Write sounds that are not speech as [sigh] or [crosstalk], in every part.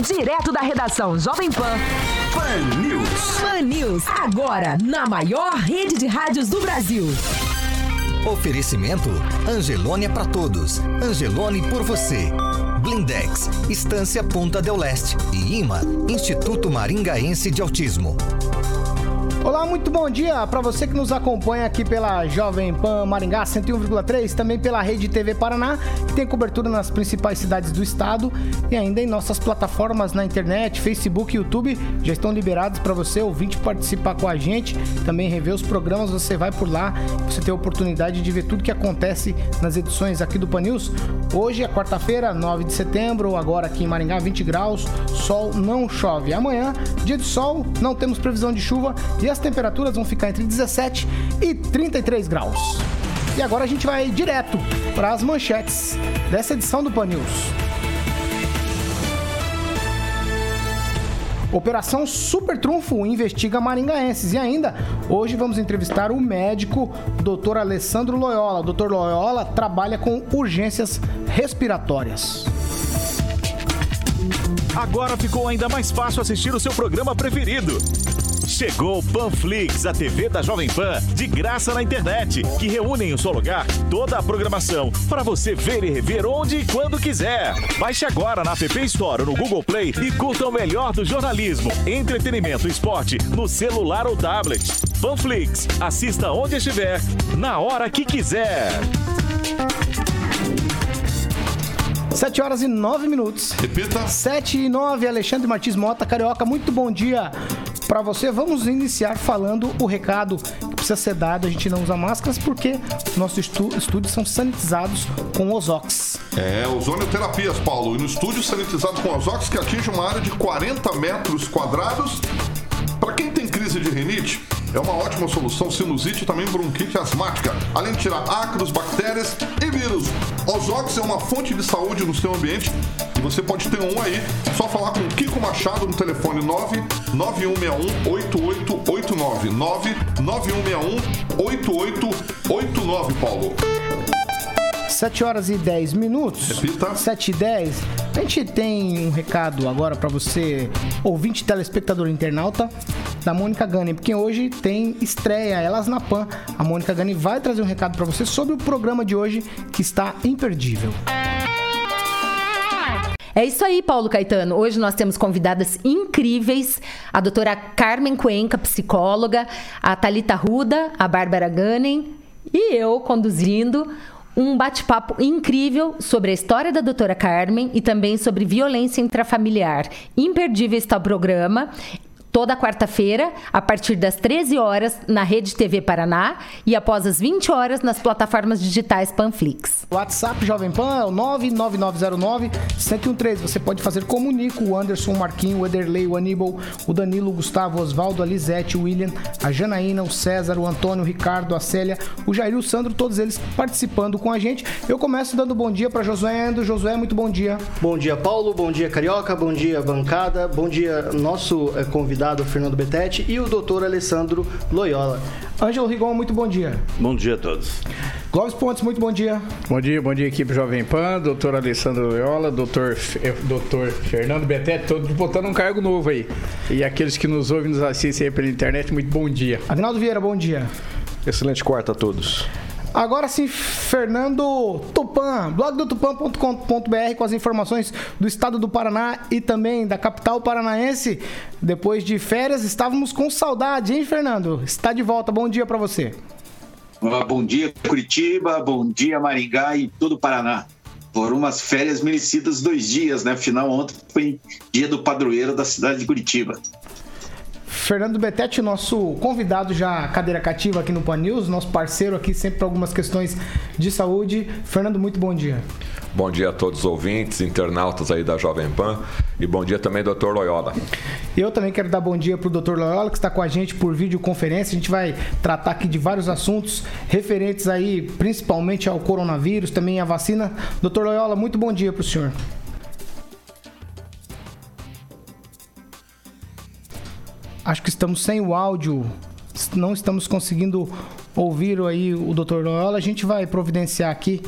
Direto da redação Jovem Pan. Pan News. Pan News, agora na maior rede de rádios do Brasil. Oferecimento Angelônia para todos. Angelone por você. Blindex, Estância Ponta del Leste e IMA, Instituto Maringaense de Autismo. Olá, muito bom dia para você que nos acompanha aqui pela Jovem Pan Maringá 101,3, também pela Rede TV Paraná, que tem cobertura nas principais cidades do estado e ainda em nossas plataformas na internet, Facebook e YouTube, já estão liberados para você ouvinte participar com a gente, também rever os programas, você vai por lá, você tem a oportunidade de ver tudo que acontece nas edições aqui do Pan News. Hoje é quarta-feira, 9 de setembro, agora aqui em Maringá 20 graus, sol não chove. Amanhã, dia de sol, não temos previsão de chuva e as temperaturas vão ficar entre 17 e 33 graus. E agora a gente vai direto para as manchetes dessa edição do Pan News. Operação Super Trunfo investiga maringaenses. E ainda, hoje vamos entrevistar o médico Dr. Alessandro Loyola. O Dr. Loyola trabalha com urgências respiratórias. Agora ficou ainda mais fácil assistir o seu programa preferido. Chegou o Panflix, a TV da Jovem Pan, de graça na internet, que reúne em um só lugar toda a programação para você ver e rever onde e quando quiser. Baixe agora na App Store ou no Google Play e curta o melhor do jornalismo, entretenimento e esporte no celular ou tablet. Panflix, assista onde estiver, na hora que quiser. 7 horas e 9 minutos. Repita. 7 e 9, Alexandre Martins Mota, Carioca, muito bom dia para você. Vamos iniciar falando o recado que precisa ser dado. A gente não usa máscaras porque nossos estu estúdios são sanitizados com Ozox. É, ozonioterapias, Paulo. E no estúdio sanitizado com Ozox que atinge uma área de 40 metros quadrados. Para quem tem crise de rinite, é uma ótima solução sinusite e também bronquite asmática, além de tirar ácaros, bactérias e vírus. Ozox é uma fonte de saúde no seu ambiente você pode ter um aí. Só falar com o Kiko Machado no telefone 99161 8889. 99161 8889, Paulo. 7 horas e 10 minutos. Repita. 7 e 10. A gente tem um recado agora para você, ouvinte, telespectador internauta, da Mônica Gani, porque hoje tem estreia Elas na Pan. A Mônica Gani vai trazer um recado para você sobre o programa de hoje que está imperdível. É isso aí, Paulo Caetano. Hoje nós temos convidadas incríveis: a doutora Carmen Cuenca, psicóloga, a Talita Ruda, a Bárbara Gannen e eu conduzindo um bate-papo incrível sobre a história da doutora Carmen e também sobre violência intrafamiliar. Imperdível está o programa toda quarta-feira, a partir das 13 horas, na Rede TV Paraná e após as 20 horas nas plataformas digitais Panflix. WhatsApp Jovem Pan é o 99909-1013. Você pode fazer como o Nico, o Anderson, o Marquinho, o Ederley, o Aníbal, o Danilo, o Gustavo, o Osvaldo, a Lisete, o William, a Janaína, o César, o Antônio, o Ricardo, a Célia, o Jair e o Sandro, todos eles participando com a gente. Eu começo dando bom dia para Josué Endo. Josué, muito bom dia. Bom dia, Paulo. Bom dia, Carioca. Bom dia, bancada. Bom dia, nosso eh, convidado Fernando Betete e o doutor Alessandro Loyola. Ângelo Rigon, muito bom dia. Bom dia a todos. Clóvis Pontes, muito bom dia. Bom dia, bom dia equipe Jovem Pan, doutor Alessandro Loyola, doutor, eh, doutor Fernando Betete, todos botando um cargo novo aí. E aqueles que nos ouvem e nos assistem aí pela internet, muito bom dia. Agnaldo Vieira, bom dia. Excelente quarta a todos. Agora sim, Fernando Tupan, blog do tupan.com.br com as informações do estado do Paraná e também da capital paranaense. Depois de férias, estávamos com saudade, hein, Fernando? Está de volta. Bom dia para você. Bom dia, Curitiba. Bom dia, Maringá e todo o Paraná. Foram umas férias merecidas dois dias, né? Afinal, ontem foi dia do padroeiro da cidade de Curitiba. Fernando Betete, nosso convidado já cadeira cativa aqui no Pan News, nosso parceiro aqui sempre para algumas questões de saúde. Fernando, muito bom dia. Bom dia a todos os ouvintes, internautas aí da Jovem Pan e bom dia também, doutor Loyola. Eu também quero dar bom dia para o doutor Loyola, que está com a gente por videoconferência. A gente vai tratar aqui de vários assuntos referentes aí, principalmente ao coronavírus, também à vacina. Doutor Loyola, muito bom dia para o senhor. Acho que estamos sem o áudio, não estamos conseguindo ouvir aí o Dr. Loyola. A gente vai providenciar aqui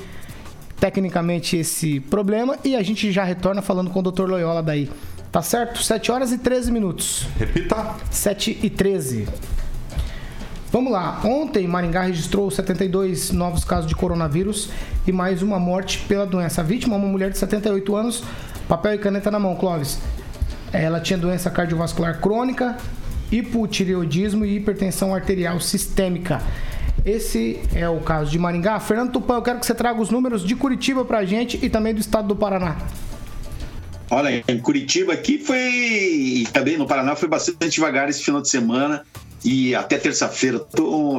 tecnicamente esse problema e a gente já retorna falando com o Dr. Loyola daí Tá certo? 7 horas e 13 minutos. Repita. 7 e 13. Vamos lá. Ontem, Maringá registrou 72 novos casos de coronavírus e mais uma morte pela doença. A vítima, uma mulher de 78 anos, papel e caneta na mão, Clóvis. Ela tinha doença cardiovascular crônica, hipotireoidismo e hipertensão arterial sistêmica. Esse é o caso de Maringá. Fernando Tupan, eu quero que você traga os números de Curitiba pra gente e também do estado do Paraná. Olha, em Curitiba aqui foi, e também no Paraná, foi bastante devagar esse final de semana e até terça-feira.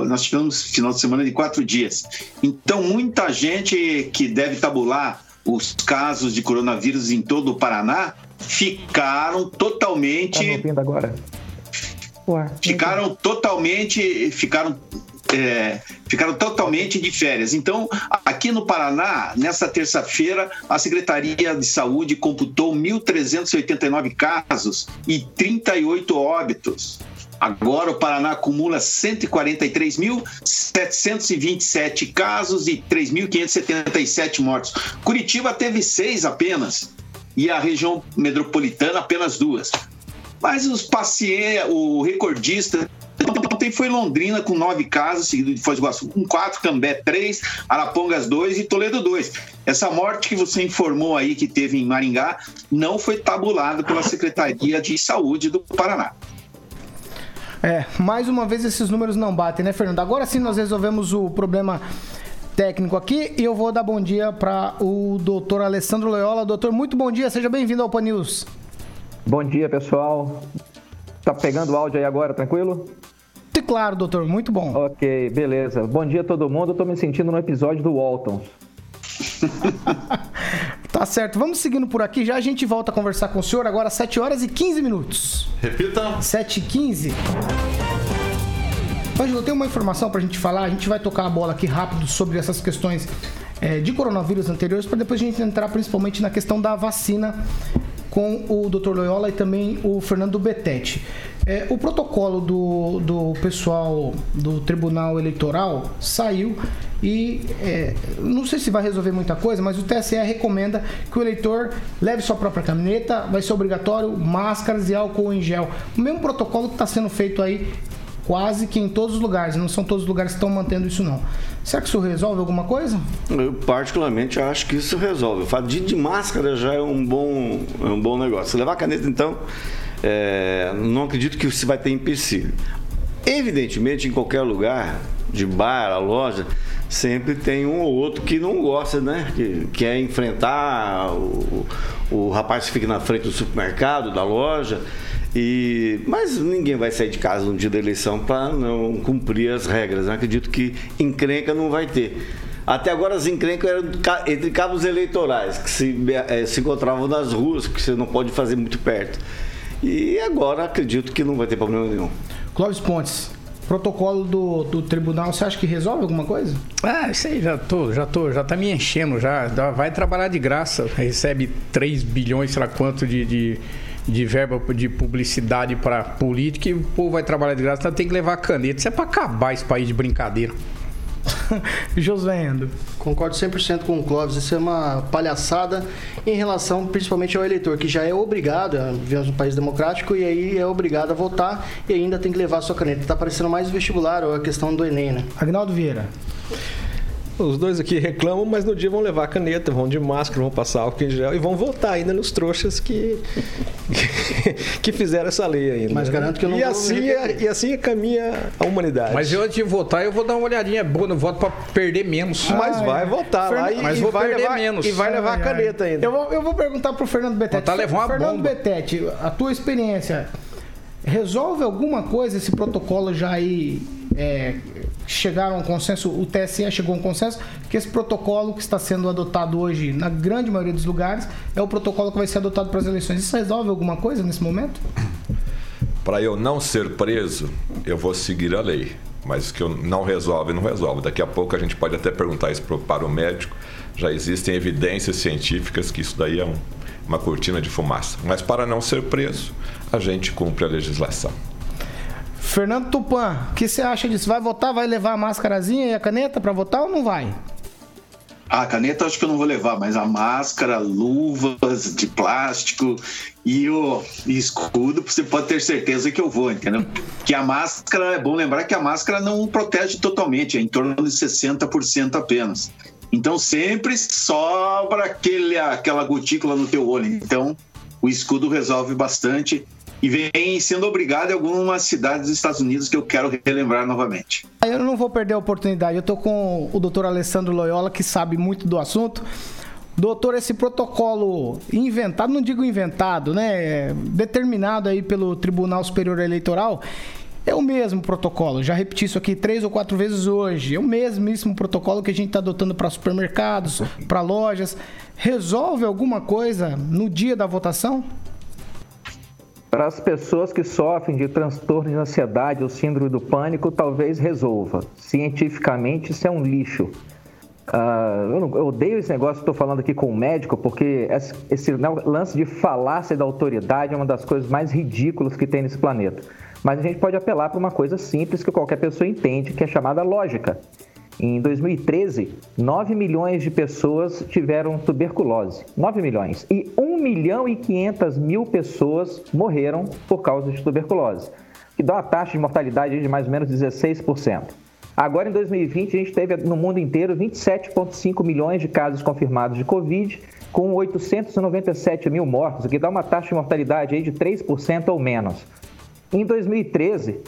Nós tivemos final de semana de quatro dias. Então, muita gente que deve tabular os casos de coronavírus em todo o Paraná ficaram totalmente. Tá agora. Ficaram totalmente. Ficaram é, ficaram totalmente de férias. Então, aqui no Paraná, nessa terça-feira, a Secretaria de Saúde computou 1.389 casos e 38 óbitos. Agora o Paraná acumula 143.727 casos e 3.577 mortos. Curitiba teve seis apenas e a região metropolitana apenas duas. Mas os pacientes, o recordista Ontem foi Londrina com nove casos, seguido de Foz do Iguaçu com quatro, Cambé três, Arapongas dois e Toledo dois. Essa morte que você informou aí que teve em Maringá não foi tabulada pela Secretaria de Saúde do Paraná. É, mais uma vez esses números não batem, né, Fernando? Agora sim nós resolvemos o problema técnico aqui e eu vou dar bom dia para o doutor Alessandro Loyola. Doutor, muito bom dia, seja bem-vindo ao Pan News. Bom dia, pessoal. Tá pegando o áudio aí agora, tranquilo? Claro, doutor, muito bom. Ok, beleza. Bom dia a todo mundo. Eu tô me sentindo no episódio do Walton. [laughs] tá certo. Vamos seguindo por aqui. Já a gente volta a conversar com o senhor agora, 7 horas e 15 minutos. Repita. 7 e 15. Ângelo, tem uma informação pra gente falar. A gente vai tocar a bola aqui rápido sobre essas questões é, de coronavírus anteriores, para depois a gente entrar principalmente na questão da vacina com o Dr. Loyola e também o Fernando Betete. É, o protocolo do, do pessoal do Tribunal Eleitoral saiu e é, não sei se vai resolver muita coisa, mas o TSE recomenda que o eleitor leve sua própria caneta, vai ser obrigatório máscaras e álcool em gel. O mesmo protocolo que está sendo feito aí quase que em todos os lugares, não são todos os lugares que estão mantendo isso não. Será que isso resolve alguma coisa? Eu particularmente acho que isso resolve. O fato de, de máscara já é um bom, é um bom negócio. Se levar a caneta, então, é, não acredito que você vai ter empecilho. Evidentemente, em qualquer lugar, de bar, a loja, sempre tem um ou outro que não gosta, né? Que quer enfrentar o, o rapaz que fica na frente do supermercado, da loja. E, mas ninguém vai sair de casa no dia da eleição para não cumprir as regras. Né? Acredito que encrenca não vai ter. Até agora as encrencas eram entre cabos eleitorais, que se, é, se encontravam nas ruas, que você não pode fazer muito perto. E agora acredito que não vai ter problema nenhum. Clóvis Pontes, protocolo do, do tribunal, você acha que resolve alguma coisa? Ah, isso aí já tô, já tô, já tá me enchendo já. Vai trabalhar de graça, recebe 3 bilhões, sei lá quanto de, de, de verba de publicidade para política e o povo vai trabalhar de graça, então tem que levar caneta. Isso é para acabar esse país de brincadeira. [laughs] José Endo. Concordo 100% com o Clóvis. Isso é uma palhaçada em relação principalmente ao eleitor, que já é obrigado, vivemos um país democrático, e aí é obrigado a votar e ainda tem que levar a sua caneta. Está parecendo mais vestibular ou a questão do Enem, né? Agnaldo Vieira. Os dois aqui reclamam, mas no dia vão levar caneta, vão de máscara, vão passar álcool em gel e vão votar ainda nos trouxas que, [laughs] que fizeram essa lei ainda. Mas garanto que eu não e vou assim, é, e assim caminha a humanidade. Mas eu antes de votar, eu vou dar uma olhadinha boa no voto para perder menos. Mas vai é. votar lá e, mas vou vai perder levar, menos. E vai levar a caneta ainda. Eu vou, eu vou perguntar pro Fernando Betete. Votar levar uma Fernando bomba. Betete, a tua experiência resolve alguma coisa esse protocolo já aí é, chegaram a um consenso, o TSE chegou a um consenso que esse protocolo que está sendo adotado hoje na grande maioria dos lugares é o protocolo que vai ser adotado para as eleições. Isso resolve alguma coisa nesse momento? Para eu não ser preso, eu vou seguir a lei. Mas que eu não resolve, não resolve. Daqui a pouco a gente pode até perguntar isso para o médico. Já existem evidências científicas que isso daí é um, uma cortina de fumaça. Mas para não ser preso, a gente cumpre a legislação. Fernando Tupan, o que você acha disso? Vai votar? Vai levar a máscarazinha e a caneta para votar ou não vai? A caneta acho que eu não vou levar, mas a máscara, luvas de plástico e o escudo, você pode ter certeza que eu vou, entendeu? Que a máscara, é bom lembrar que a máscara não protege totalmente, é em torno de 60% apenas. Então sempre sobra aquele, aquela gotícula no teu olho. Então o escudo resolve bastante e vem sendo obrigado em algumas cidades dos Estados Unidos que eu quero relembrar novamente. Eu não vou perder a oportunidade. Eu tô com o doutor Alessandro Loyola, que sabe muito do assunto. Doutor, esse protocolo inventado, não digo inventado, né? Determinado aí pelo Tribunal Superior Eleitoral, é o mesmo protocolo. Já repeti isso aqui três ou quatro vezes hoje. É o mesmíssimo protocolo que a gente está adotando para supermercados, para lojas. Resolve alguma coisa no dia da votação? Para as pessoas que sofrem de transtorno de ansiedade ou síndrome do pânico, talvez resolva. Cientificamente, isso é um lixo. Uh, eu, não, eu, odeio esse negócio que estou falando aqui com o médico, porque esse, esse lance de falácia da autoridade é uma das coisas mais ridículas que tem nesse planeta. Mas a gente pode apelar para uma coisa simples que qualquer pessoa entende, que é chamada lógica. Em 2013, 9 milhões de pessoas tiveram tuberculose. 9 milhões. E 1 milhão e 500 mil pessoas morreram por causa de tuberculose, que dá uma taxa de mortalidade de mais ou menos 16%. Agora, em 2020, a gente teve no mundo inteiro 27,5 milhões de casos confirmados de Covid, com 897 mil mortos, o que dá uma taxa de mortalidade aí de 3% ou menos. Em 2013,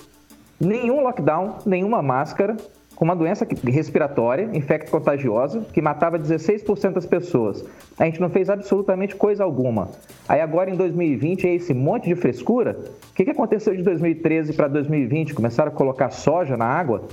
nenhum lockdown, nenhuma máscara, com uma doença respiratória, infecto-contagiosa, que matava 16% das pessoas. A gente não fez absolutamente coisa alguma. Aí agora em 2020 é esse monte de frescura. O que, que aconteceu de 2013 para 2020? Começaram a colocar soja na água?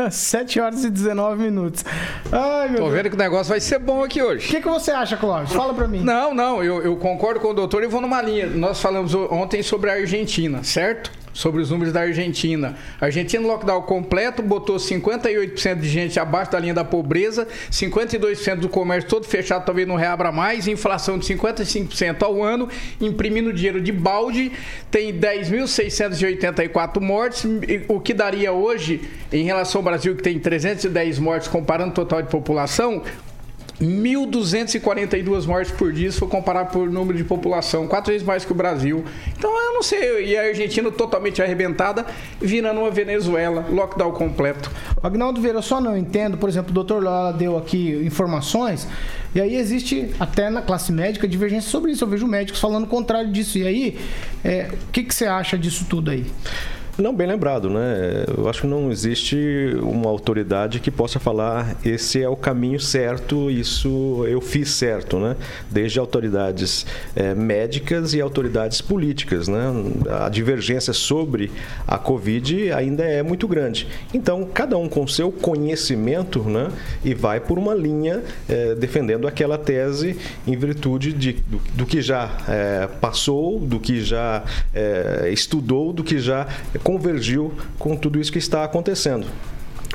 [laughs] 7 horas e 19 minutos. Ai, meu Tô vendo que o negócio vai ser bom aqui hoje. O que, que você acha, Clóvis? Fala pra mim. Não, não, eu, eu concordo com o doutor e vou numa linha. Nós falamos ontem sobre a Argentina, certo? Sobre os números da Argentina. A Argentina, lockdown completo, botou 58% de gente abaixo da linha da pobreza, 52% do comércio todo fechado, talvez não reabra mais, inflação de 55% ao ano, imprimindo dinheiro de balde, tem 10.684 mortes, o que daria hoje, em relação ao Brasil, que tem 310 mortes, comparando o total de população, 1.242 mortes por dia, se for comparar por número de população, quatro vezes mais que o Brasil. Então eu não sei, e a Argentina totalmente arrebentada, virando uma Venezuela, lockdown completo. Agnaldo Vieira, eu só não entendo, por exemplo, o doutor Lola deu aqui informações, e aí existe até na classe médica divergência sobre isso. Eu vejo médicos falando o contrário disso. E aí, é, o que, que você acha disso tudo aí? Não, bem lembrado, né? Eu acho que não existe uma autoridade que possa falar esse é o caminho certo, isso eu fiz certo, né? Desde autoridades é, médicas e autoridades políticas, né? A divergência sobre a Covid ainda é muito grande. Então, cada um com seu conhecimento, né? E vai por uma linha é, defendendo aquela tese em virtude de, do, do que já é, passou, do que já estudou, do que já convergiu com tudo isso que está acontecendo.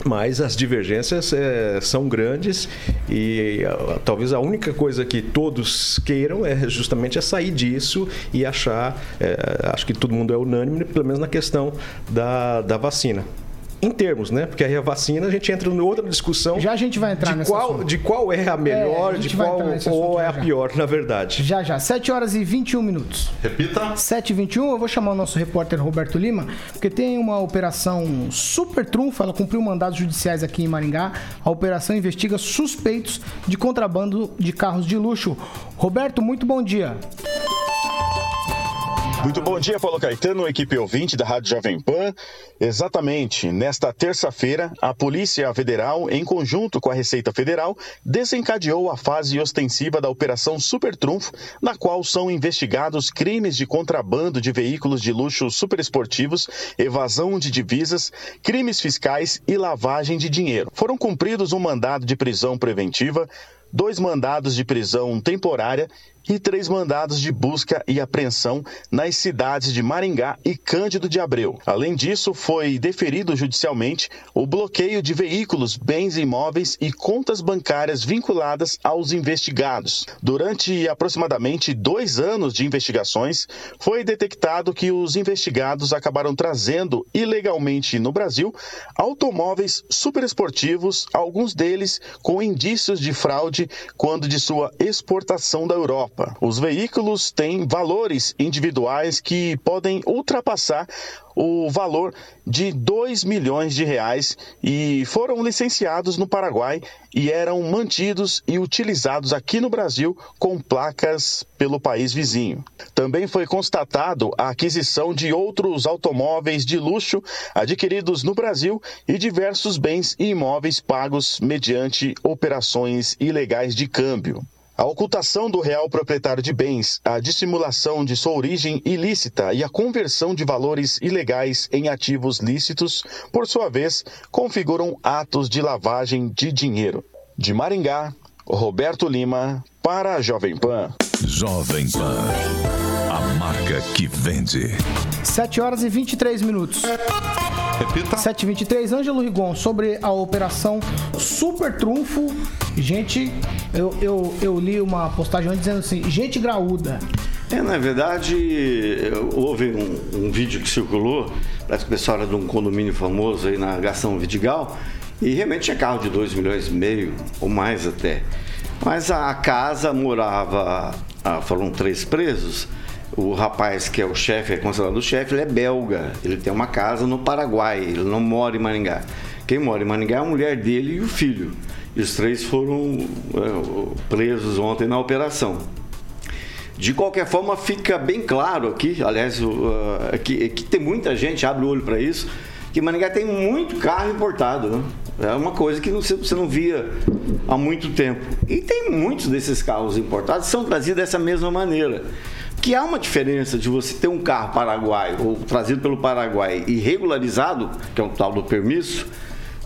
Mas as divergências é, são grandes e uh, talvez a única coisa que todos queiram é justamente é sair disso e achar, é, acho que todo mundo é unânime, pelo menos na questão da, da vacina em termos, né? Porque aí a vacina a gente entra em outra discussão. Já a gente vai entrar de qual, assunto. De qual é a melhor, é, a de qual ou é a pior, na verdade. Já, já. 7 horas e 21 minutos. Repita. 7 e 21. Eu vou chamar o nosso repórter Roberto Lima, porque tem uma operação super trunfa. Ela cumpriu mandados judiciais aqui em Maringá. A operação investiga suspeitos de contrabando de carros de luxo. Roberto, muito bom dia. Muito bom dia, Paulo Caetano, equipe ouvinte da Rádio Jovem Pan. Exatamente, nesta terça-feira, a Polícia Federal, em conjunto com a Receita Federal, desencadeou a fase ostensiva da Operação Super Trunfo, na qual são investigados crimes de contrabando de veículos de luxo superesportivos, evasão de divisas, crimes fiscais e lavagem de dinheiro. Foram cumpridos um mandado de prisão preventiva, dois mandados de prisão temporária e três mandados de busca e apreensão nas cidades de Maringá e Cândido de Abreu. Além disso, foi deferido judicialmente o bloqueio de veículos, bens imóveis e contas bancárias vinculadas aos investigados. Durante aproximadamente dois anos de investigações, foi detectado que os investigados acabaram trazendo ilegalmente no Brasil automóveis superesportivos, alguns deles com indícios de fraude quando de sua exportação da Europa. Os veículos têm valores individuais que podem ultrapassar o valor de 2 milhões de reais e foram licenciados no Paraguai e eram mantidos e utilizados aqui no Brasil com placas pelo país vizinho. Também foi constatado a aquisição de outros automóveis de luxo adquiridos no Brasil e diversos bens e imóveis pagos mediante operações ilegais de câmbio. A ocultação do real proprietário de bens, a dissimulação de sua origem ilícita e a conversão de valores ilegais em ativos lícitos, por sua vez, configuram atos de lavagem de dinheiro. De Maringá, Roberto Lima, para a Jovem Pan. Jovem Pan. A marca que vende. 7 horas e 23 minutos. Repita. 723, Ângelo Rigon, sobre a operação Super Trunfo. Gente, eu, eu, eu li uma postagem ontem dizendo assim: gente graúda. É, na verdade, houve um, um vídeo que circulou, parece que o pessoal era de um condomínio famoso aí na Gastão Vidigal, e realmente tinha carro de 2 milhões e meio, ou mais até. Mas a casa morava, ah, foram três presos. O rapaz que é o chefe, é considerado o chefe, ele é belga. Ele tem uma casa no Paraguai, ele não mora em Maringá. Quem mora em Maringá é a mulher dele e o filho. E os três foram é, presos ontem na operação. De qualquer forma, fica bem claro aqui, aliás, uh, que, que tem muita gente, abre o olho para isso, que Maringá tem muito carro importado, né? É uma coisa que você não via há muito tempo. E tem muitos desses carros importados são trazidos dessa mesma maneira. Que há uma diferença de você ter um carro paraguaio ou trazido pelo Paraguai e regularizado, que é o tal do permisso,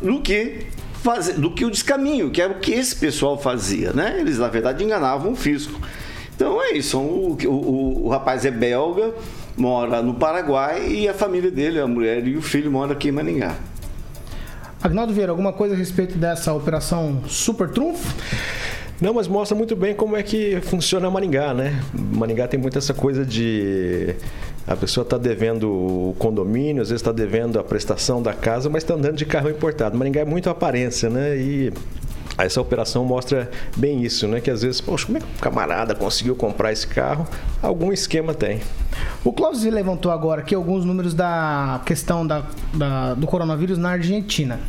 do que fazer, do que o descaminho, que era o que esse pessoal fazia, né? Eles na verdade enganavam o fisco. Então é isso. O, o, o rapaz é belga, mora no Paraguai e a família dele, a mulher e o filho moram aqui em Maringá. Agnaldo Vieira, alguma coisa a respeito dessa operação Super Trunfo? Não, mas mostra muito bem como é que funciona Maringá, né? Maringá tem muito essa coisa de a pessoa está devendo o condomínio, às vezes está devendo a prestação da casa, mas está andando de carro importado. Maringá é muito aparência, né? E essa operação mostra bem isso, né? Que às vezes, poxa, como é que o camarada conseguiu comprar esse carro? Algum esquema tem. O Cláudio levantou agora aqui alguns números da questão da, da, do coronavírus na Argentina.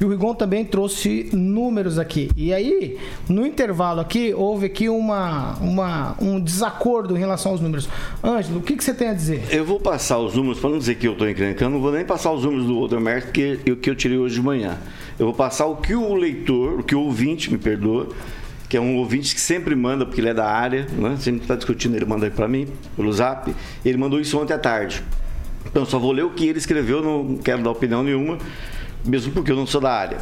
E o Rigon também trouxe números aqui. E aí, no intervalo aqui, houve aqui uma, uma, um desacordo em relação aos números. Ângelo, o que, que você tem a dizer? Eu vou passar os números, para não dizer que eu estou encrencando, não vou nem passar os números do Odermerk que, eu, que eu tirei hoje de manhã. Eu vou passar o que o leitor, o que o ouvinte, me perdoa, que é um ouvinte que sempre manda, porque ele é da área, né? sempre está discutindo, ele manda para mim, pelo zap. Ele mandou isso ontem à tarde. Então, só vou ler o que ele escreveu, não quero dar opinião nenhuma mesmo porque eu não sou da área.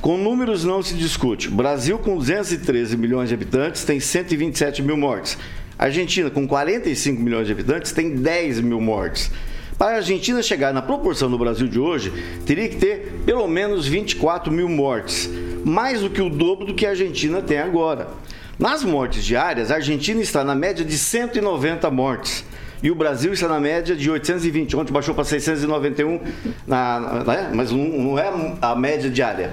Com números não se discute. Brasil, com 213 milhões de habitantes, tem 127 mil mortes. Argentina, com 45 milhões de habitantes, tem 10 mil mortes. Para a Argentina chegar na proporção do Brasil de hoje, teria que ter pelo menos 24 mil mortes, mais do que o dobro do que a Argentina tem agora. Nas mortes diárias, a Argentina está na média de 190 mortes e o Brasil está na média de 820. Ontem baixou para 691, na, na, né? mas não, não, é a média diária.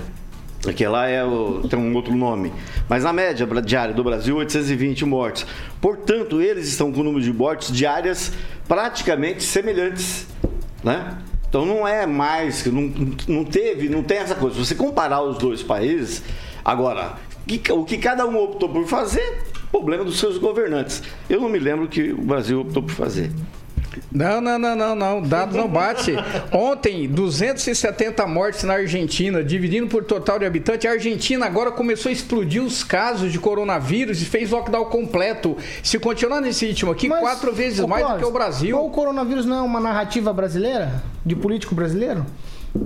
Aquela é o, tem um outro nome. Mas na média diária do Brasil, 820 mortes. Portanto, eles estão com números de mortes diárias praticamente semelhantes. Né? Então não é mais, não, não teve, não tem essa coisa. Se você comparar os dois países, agora, o que cada um optou por fazer, problema dos seus governantes. Eu não me lembro que o Brasil optou por fazer. Não, não, não, não, não. Dados não bate. Ontem, 270 mortes na Argentina, dividindo por total de habitantes. A Argentina agora começou a explodir os casos de coronavírus e fez lockdown completo. Se continuar nesse ritmo aqui, Mas, quatro vezes mais Clóvis, do que o Brasil. O coronavírus não é uma narrativa brasileira? De político brasileiro?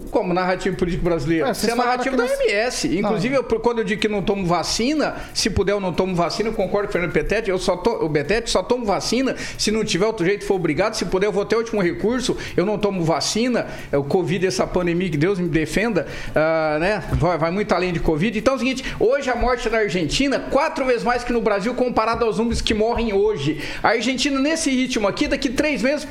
Como narrativa política brasileira? Ué, Isso é narrativa da falaram que OMS. Inclusive, eu- quando eu digo que não tomo vacina, se puder eu não tomo vacina, eu concordo com o Fernando Petete, eu só to, o Betete só tomo vacina se não tiver outro jeito for obrigado. Se puder, eu vou o último recurso, eu não tomo vacina. É o Covid, essa pandemia, que Deus me defenda, ah, né? Vai, vai muito além de Covid. Então é o seguinte, hoje a morte na Argentina, quatro vezes mais que no Brasil, comparado aos números que morrem hoje. A Argentina, nesse ritmo aqui, daqui três meses,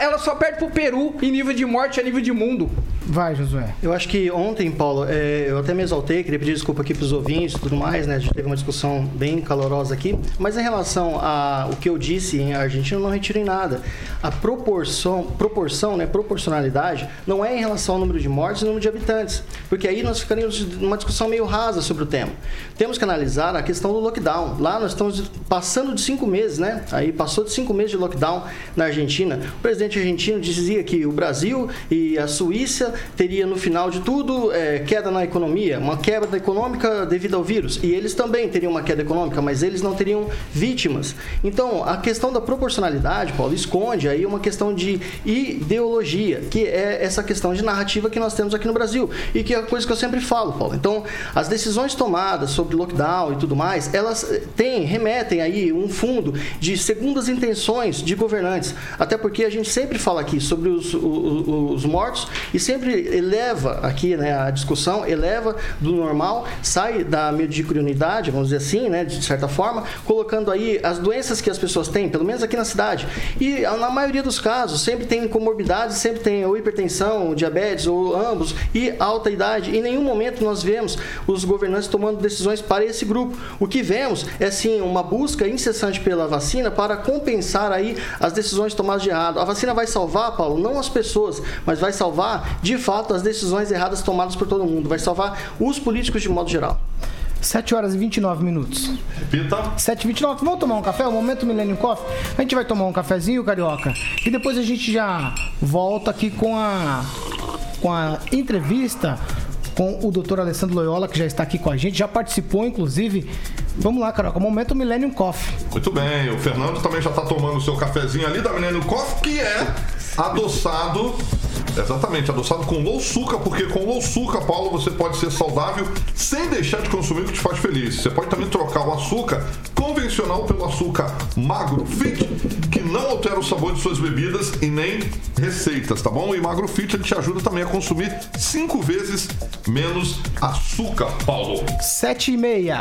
ela só perde pro Peru em nível de morte a nível de mundo. Vai, Josué. Eu acho que ontem, Paulo, é, eu até me exaltei, queria pedir desculpa aqui para os ouvintes e tudo mais, né? A gente teve uma discussão bem calorosa aqui, mas em relação ao que eu disse em Argentina, eu não retiro em nada. A proporção, proporção, né, proporcionalidade, não é em relação ao número de mortes e número de habitantes, porque aí nós ficaríamos numa discussão meio rasa sobre o tema. Temos que analisar a questão do lockdown. Lá nós estamos passando de cinco meses, né? Aí passou de cinco meses de lockdown na Argentina. O presidente argentino dizia que o Brasil e a Suíça teria no final de tudo é, queda na economia, uma quebra econômica devido ao vírus. E eles também teriam uma queda econômica, mas eles não teriam vítimas. Então, a questão da proporcionalidade, Paulo, esconde aí uma questão de ideologia, que é essa questão de narrativa que nós temos aqui no Brasil. E que é a coisa que eu sempre falo, Paulo. Então, as decisões tomadas sobre lockdown e tudo mais, elas eh, têm, remetem aí um fundo de segundas intenções de governantes. Até porque a gente sempre fala aqui sobre os, os, os mortos e sempre eleva aqui né, a discussão, eleva do normal, sai da mediocridade, vamos dizer assim, né, de certa forma, colocando aí as doenças que as pessoas têm, pelo menos aqui na cidade. E na maioria dos casos, sempre tem comorbidades, sempre tem ou hipertensão, ou diabetes, ou ambos, e alta idade. Em nenhum momento nós vemos os governantes tomando decisões para esse grupo. O que vemos é sim uma busca incessante pela vacina para compensar aí as decisões tomadas de errado. A vacina vai salvar, Paulo, não as pessoas, mas vai salvar de fato as decisões erradas tomadas por todo mundo. Vai salvar os políticos de modo geral. 7 horas e 29 minutos. Repita. 7 e 29 Vamos tomar um café? O momento Millennium Coffee. A gente vai tomar um cafezinho, carioca. E depois a gente já volta aqui com a, com a entrevista com o doutor Alessandro Loyola, que já está aqui com a gente, já participou, inclusive. Vamos lá, Carioca. Momento Millennium Coffee. Muito bem, o Fernando também já está tomando o seu cafezinho ali da Millennium Coffee, que é adoçado. Exatamente, adoçado com low suca, porque com low suca, Paulo, você pode ser saudável sem deixar de consumir o que te faz feliz. Você pode também trocar o açúcar convencional pelo açúcar magro fit, que não altera o sabor de suas bebidas e nem receitas, tá bom? E magro fit ele te ajuda também a consumir cinco vezes menos açúcar, Paulo. 7 e meia.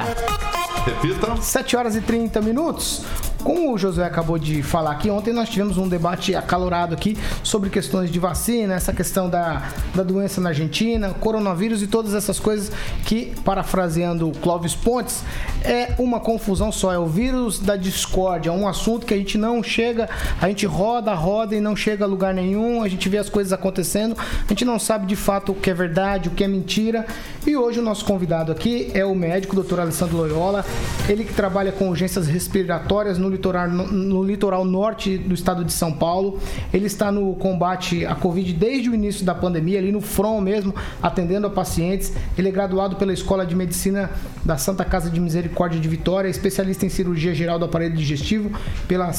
Repita. 7 horas e 30 minutos. Como o Josué acabou de falar aqui, ontem nós tivemos um debate acalorado aqui sobre questões de vacina, essa questão da, da doença na Argentina, coronavírus e todas essas coisas que, parafraseando o Clóvis Pontes, é uma confusão só, é o vírus da discórdia, é um assunto que a gente não chega, a gente roda, roda e não chega a lugar nenhum, a gente vê as coisas acontecendo, a gente não sabe de fato o que é verdade, o que é mentira. E hoje o nosso convidado aqui é o médico, Dr. Alessandro Loyola, ele que trabalha com urgências respiratórias no litoral, no, no litoral norte do estado de São Paulo. Ele está no combate à Covid desde o início da pandemia, ali no front mesmo, atendendo a pacientes. Ele é graduado pela Escola de Medicina da Santa Casa de Misericórdia de Vitória, especialista em cirurgia geral do aparelho digestivo pela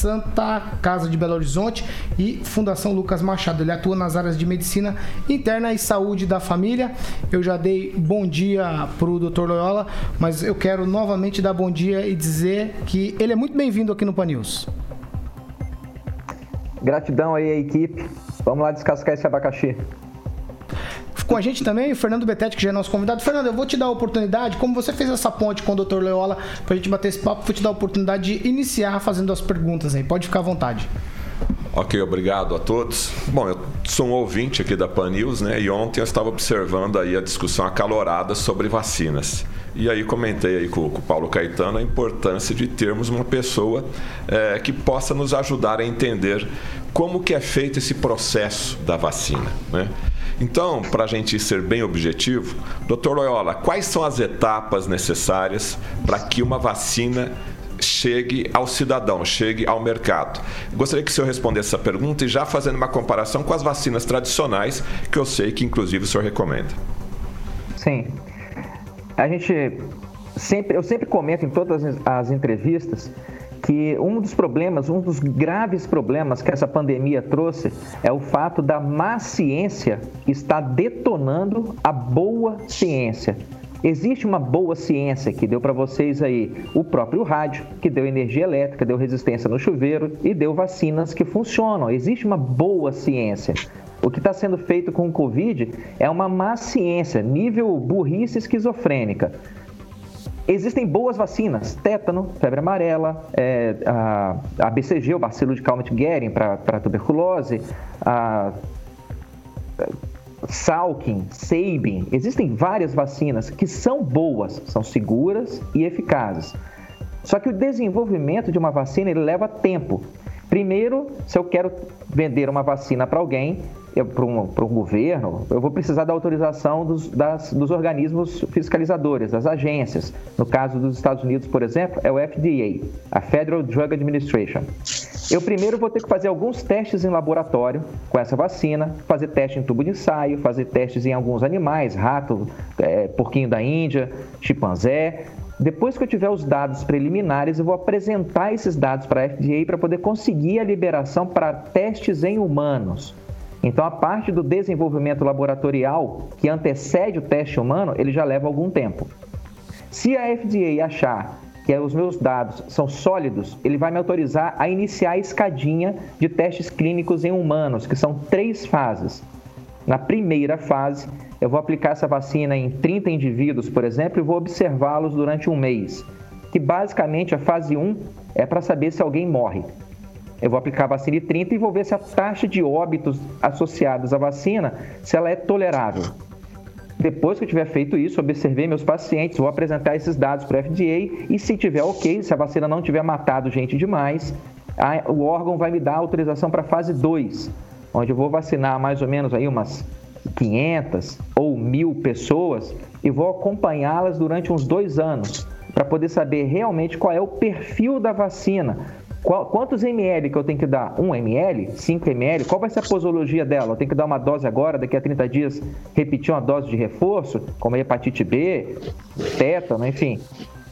Santa Casa de Belo Horizonte e Fundação Lucas Machado. Ele atua nas áreas de medicina interna e saúde da família. Eu já dei bom dia para o Dr. Loyola, mas eu quero novamente dar bom dia e dizer que ele é muito bem-vindo aqui no Pan News. Gratidão aí à equipe. Vamos lá descascar esse abacaxi. Com a gente também o Fernando Betete, que já é nosso convidado. Fernando, eu vou te dar a oportunidade, como você fez essa ponte com o Dr. Leola, pra gente bater esse papo, vou te dar a oportunidade de iniciar fazendo as perguntas aí. Pode ficar à vontade. Ok, obrigado a todos. Bom, eu sou um ouvinte aqui da Pan News, né? E ontem eu estava observando aí a discussão acalorada sobre vacinas. E aí comentei aí com, com o Paulo Caetano a importância de termos uma pessoa é, que possa nos ajudar a entender como que é feito esse processo da vacina, né? Então, para a gente ser bem objetivo, doutor Loyola, quais são as etapas necessárias para que uma vacina chegue ao cidadão, chegue ao mercado? Gostaria que o senhor respondesse essa pergunta e já fazendo uma comparação com as vacinas tradicionais, que eu sei que inclusive o senhor recomenda. Sim. A gente sempre, eu sempre comento em todas as entrevistas que um dos problemas, um dos graves problemas que essa pandemia trouxe é o fato da má ciência estar detonando a boa ciência. Existe uma boa ciência que deu para vocês aí o próprio rádio, que deu energia elétrica, deu resistência no chuveiro e deu vacinas que funcionam. Existe uma boa ciência. O que está sendo feito com o Covid é uma má ciência, nível burrice esquizofrênica. Existem boas vacinas, tétano, febre amarela, é, a, a, BCG, o bacilo de Calmette-Guerin para tuberculose, a, Salkin, Sabin, existem várias vacinas que são boas, são seguras e eficazes. Só que o desenvolvimento de uma vacina ele leva tempo. Primeiro, se eu quero vender uma vacina para alguém, para um, governo, eu vou precisar da autorização dos, das, dos organismos fiscalizadores, das agências. No caso dos Estados Unidos, por exemplo, é o FDA, a Federal Drug Administration. Eu primeiro vou ter que fazer alguns testes em laboratório com essa vacina, fazer teste em tubo de ensaio, fazer testes em alguns animais, rato, é, porquinho da Índia, chimpanzé. Depois que eu tiver os dados preliminares, eu vou apresentar esses dados para a FDA para poder conseguir a liberação para testes em humanos. Então, a parte do desenvolvimento laboratorial que antecede o teste humano, ele já leva algum tempo. Se a FDA achar que os meus dados são sólidos, ele vai me autorizar a iniciar a escadinha de testes clínicos em humanos, que são três fases. Na primeira fase, eu vou aplicar essa vacina em 30 indivíduos, por exemplo, e vou observá-los durante um mês. Que basicamente a fase 1 é para saber se alguém morre. Eu vou aplicar a vacina em 30 e vou ver se a taxa de óbitos associados à vacina, se ela é tolerável. Depois que eu tiver feito isso, observei meus pacientes, vou apresentar esses dados para o FDA e se tiver ok, se a vacina não tiver matado gente demais, a, o órgão vai me dar autorização para a fase 2, onde eu vou vacinar mais ou menos aí umas 500 ou mil pessoas e vou acompanhá-las durante uns dois anos para poder saber realmente qual é o perfil da vacina, qual, quantos ml que eu tenho que dar? 1 ml? 5 ml? Qual vai ser a posologia dela? Eu tenho que dar uma dose agora, daqui a 30 dias repetir uma dose de reforço, como hepatite B, tétano, enfim.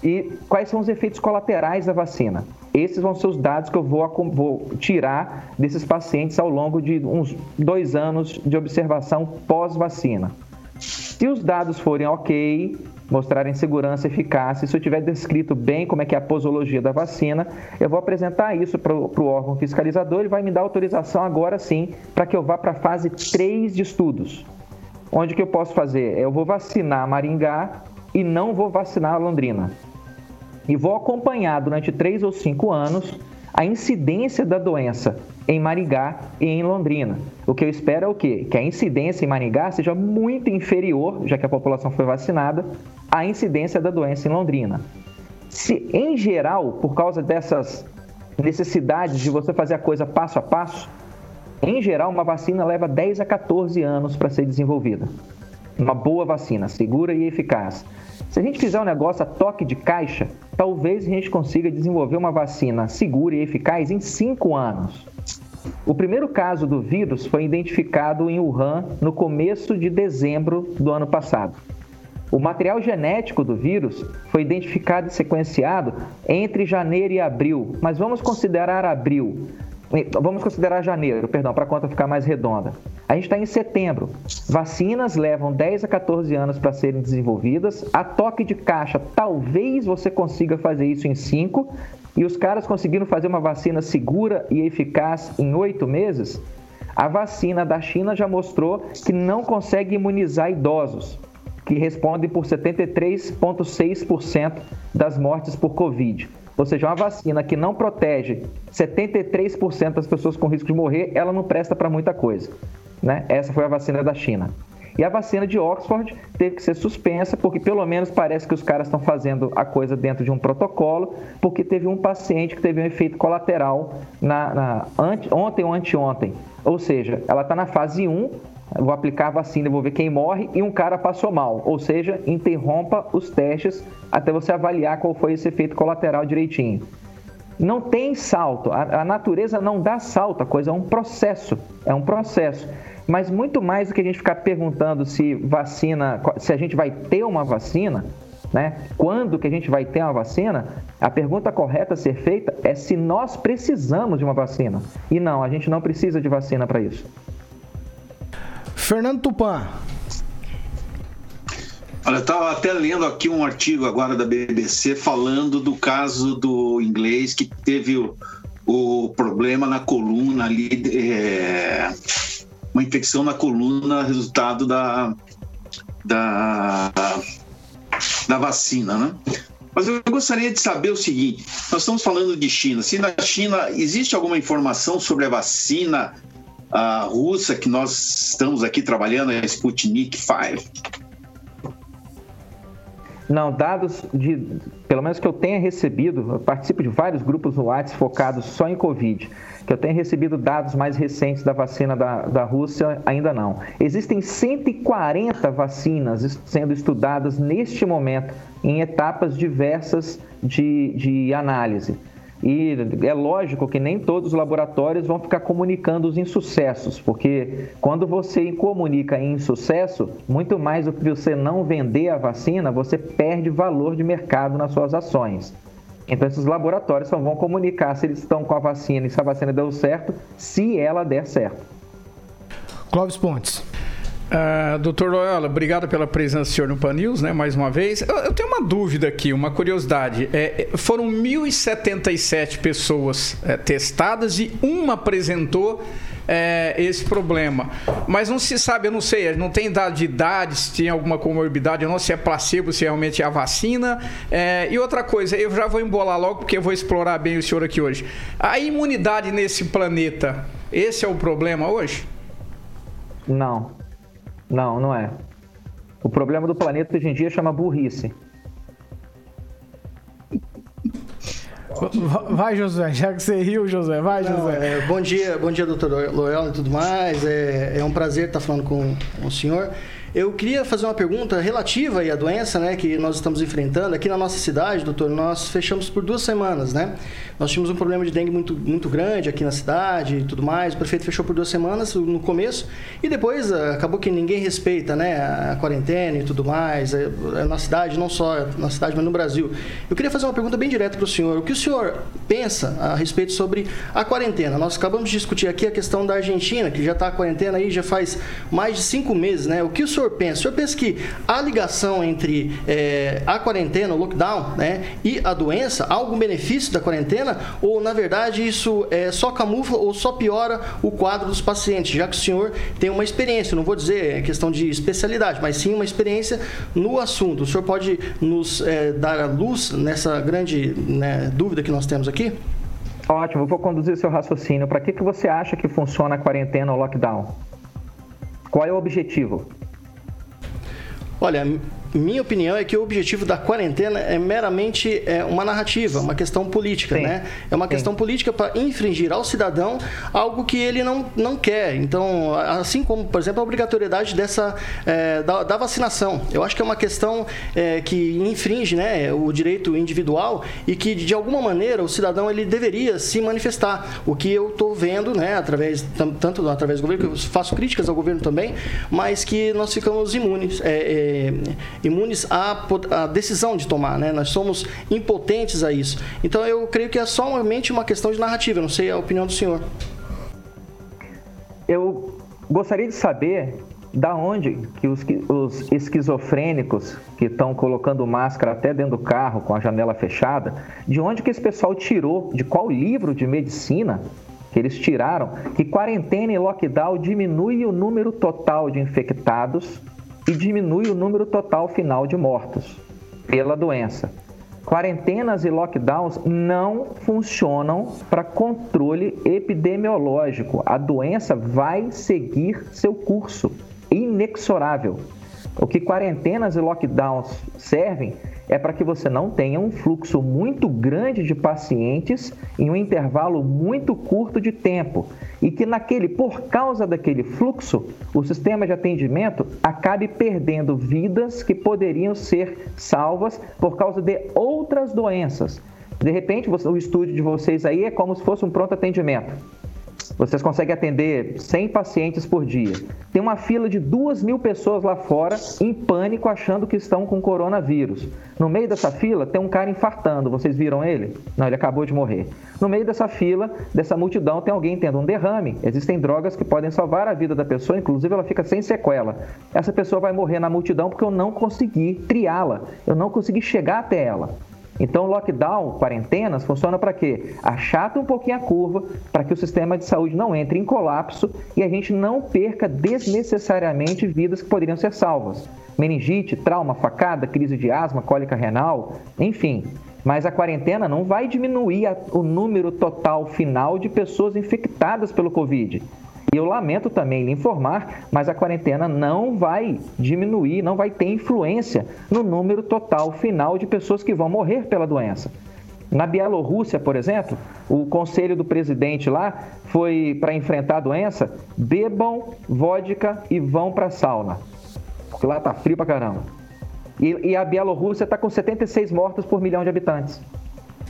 E quais são os efeitos colaterais da vacina? Esses vão ser os dados que eu vou, vou tirar desses pacientes ao longo de uns dois anos de observação pós-vacina. Se os dados forem ok, mostrarem segurança eficácia, se eu tiver descrito bem como é que é a posologia da vacina, eu vou apresentar isso para o órgão fiscalizador e vai me dar autorização agora sim para que eu vá para a fase 3 de estudos. Onde que eu posso fazer? Eu vou vacinar Maringá e não vou vacinar Londrina. E vou acompanhar durante 3 ou 5 anos a incidência da doença em Maringá e em Londrina. O que eu espero é o quê? Que a incidência em Maringá seja muito inferior, já que a população foi vacinada, à incidência da doença em Londrina. Se, em geral, por causa dessas necessidades de você fazer a coisa passo a passo, em geral, uma vacina leva 10 a 14 anos para ser desenvolvida. Uma boa vacina, segura e eficaz. Se a gente fizer um negócio a toque de caixa, talvez a gente consiga desenvolver uma vacina segura e eficaz em 5 anos. O primeiro caso do vírus foi identificado em Wuhan no começo de dezembro do ano passado. O material genético do vírus foi identificado e sequenciado entre janeiro e abril, mas vamos considerar abril. Vamos considerar janeiro, perdão, para a conta ficar mais redonda. A gente está em setembro. Vacinas levam 10 a 14 anos para serem desenvolvidas. A toque de caixa, talvez você consiga fazer isso em 5, e os caras conseguiram fazer uma vacina segura e eficaz em oito meses, a vacina da China já mostrou que não consegue imunizar idosos, que respondem por 73,6% das mortes por Covid. Ou seja, uma vacina que não protege 73% das pessoas com risco de morrer, ela não presta para muita coisa. Né? Essa foi a vacina da China. E a vacina de Oxford teve que ser suspensa, porque pelo menos parece que os caras estão fazendo a coisa dentro de um protocolo, porque teve um paciente que teve um efeito colateral na, na ante, ontem ou anteontem. Ou seja, ela está na fase 1, vou aplicar a vacina, vou ver quem morre, e um cara passou mal. Ou seja, interrompa os testes até você avaliar qual foi esse efeito colateral direitinho. Não tem salto, a, a natureza não dá salto, a coisa é um processo, é um processo. Mas muito mais do que a gente ficar perguntando se vacina, se a gente vai ter uma vacina, né? Quando que a gente vai ter uma vacina? A pergunta correta a ser feita é se nós precisamos de uma vacina. E não, a gente não precisa de vacina para isso. Fernando Tupan. Olha, eu estava até lendo aqui um artigo agora da BBC falando do caso do inglês que teve o, o problema na coluna ali, é, uma infecção na coluna, resultado da, da, da vacina, né? Mas eu gostaria de saber o seguinte: nós estamos falando de China. Se na China existe alguma informação sobre a vacina a russa que nós estamos aqui trabalhando, a Sputnik 5? Não, dados de, pelo menos que eu tenha recebido, eu participo de vários grupos no WhatsApp focados só em Covid, que eu tenha recebido dados mais recentes da vacina da, da Rússia, ainda não. Existem 140 vacinas sendo estudadas neste momento em etapas diversas de, de análise. E é lógico que nem todos os laboratórios vão ficar comunicando os insucessos, porque quando você comunica insucesso, muito mais do que você não vender a vacina, você perde valor de mercado nas suas ações. Então, esses laboratórios só vão comunicar se eles estão com a vacina e se a vacina deu certo, se ela der certo. Clóvis Pontes. Uh, doutor Loyola, obrigado pela presença do senhor no Pan News, né, mais uma vez. Eu, eu tenho uma dúvida aqui, uma curiosidade. É, foram 1.077 pessoas é, testadas e uma apresentou é, esse problema. Mas não se sabe, eu não sei, não tem dado de idade, se tem alguma comorbidade, eu não se é placebo, se realmente é a vacina. É, e outra coisa, eu já vou embolar logo porque eu vou explorar bem o senhor aqui hoje. A imunidade nesse planeta, esse é o problema hoje? Não. Não, não é. O problema do planeta hoje em dia chama burrice. Vai, José, já que você riu, José. Vai, Não, José. É, bom dia, bom dia, doutor Loyola e tudo mais. É, é um prazer estar falando com o senhor. Eu queria fazer uma pergunta relativa à doença, né, que nós estamos enfrentando aqui na nossa cidade, doutor. Nós fechamos por duas semanas, né? Nós tínhamos um problema de dengue muito, muito grande aqui na cidade e tudo mais. O prefeito fechou por duas semanas no começo e depois ah, acabou que ninguém respeita, né, a quarentena e tudo mais. É, é na cidade, não só na cidade, mas no Brasil. Eu queria fazer uma pergunta bem direta para o senhor. O que o senhor pensa a respeito sobre a quarentena? Nós acabamos de discutir aqui a questão da Argentina, que já está a quarentena aí já faz mais de cinco meses, né? O que o senhor senhor pensa? O senhor pensa que a ligação entre é, a quarentena, o lockdown, né, e a doença, há algum benefício da quarentena? Ou, na verdade, isso é, só camufla ou só piora o quadro dos pacientes? Já que o senhor tem uma experiência, não vou dizer questão de especialidade, mas sim uma experiência no assunto. O senhor pode nos é, dar a luz nessa grande né, dúvida que nós temos aqui? Ótimo, vou conduzir seu raciocínio. Para que, que você acha que funciona a quarentena ou lockdown? Qual é o objetivo? Olha, minha opinião é que o objetivo da quarentena é meramente é, uma narrativa, uma questão política, Sim. né? É uma Sim. questão política para infringir ao cidadão algo que ele não, não quer. Então, assim como, por exemplo, a obrigatoriedade dessa é, da, da, vacinação. Eu acho que é uma questão é, que infringe né, o direito individual e que, de alguma maneira, o cidadão ele deveria se manifestar. O que eu estou vendo, né, através, tanto através do governo, que eu faço críticas ao governo também, mas que nós ficamos imunes. Imunes à, à decisão de tomar, né? Nós somos impotentes a isso. Então eu creio que é somente uma questão de narrativa, não sei a opinião do senhor. Eu gostaria de saber da onde que os, os esquizofrênicos que estão colocando máscara até dentro do carro com a janela fechada, de onde que esse pessoal tirou, de qual livro de medicina que eles tiraram, que quarentena e lockdown diminui o número total de infectados e diminui o número total final de mortos pela doença. Quarentenas e lockdowns não funcionam para controle epidemiológico. A doença vai seguir seu curso, inexorável. O que quarentenas e lockdowns servem é para que você não tenha um fluxo muito grande de pacientes em um intervalo muito curto de tempo e que naquele, por causa daquele fluxo, o sistema de atendimento acabe perdendo vidas que poderiam ser salvas por causa de outras doenças. De repente, o estúdio de vocês aí é como se fosse um pronto atendimento. Vocês conseguem atender 100 pacientes por dia. Tem uma fila de 2 mil pessoas lá fora em pânico achando que estão com coronavírus. No meio dessa fila tem um cara infartando. Vocês viram ele? Não, ele acabou de morrer. No meio dessa fila, dessa multidão, tem alguém tendo um derrame. Existem drogas que podem salvar a vida da pessoa, inclusive ela fica sem sequela. Essa pessoa vai morrer na multidão porque eu não consegui triá-la. Eu não consegui chegar até ela. Então, lockdown, quarentenas, funciona para quê? Achata um pouquinho a curva para que o sistema de saúde não entre em colapso e a gente não perca desnecessariamente vidas que poderiam ser salvas. Meningite, trauma, facada, crise de asma, cólica renal, enfim. Mas a quarentena não vai diminuir o número total final de pessoas infectadas pelo Covid. E eu lamento também lhe informar, mas a quarentena não vai diminuir, não vai ter influência no número total final de pessoas que vão morrer pela doença. Na Bielorrússia, por exemplo, o conselho do presidente lá foi para enfrentar a doença: bebam vodka e vão para a sauna. Porque lá tá frio pra caramba. E, e a Bielorrússia está com 76 mortos por milhão de habitantes.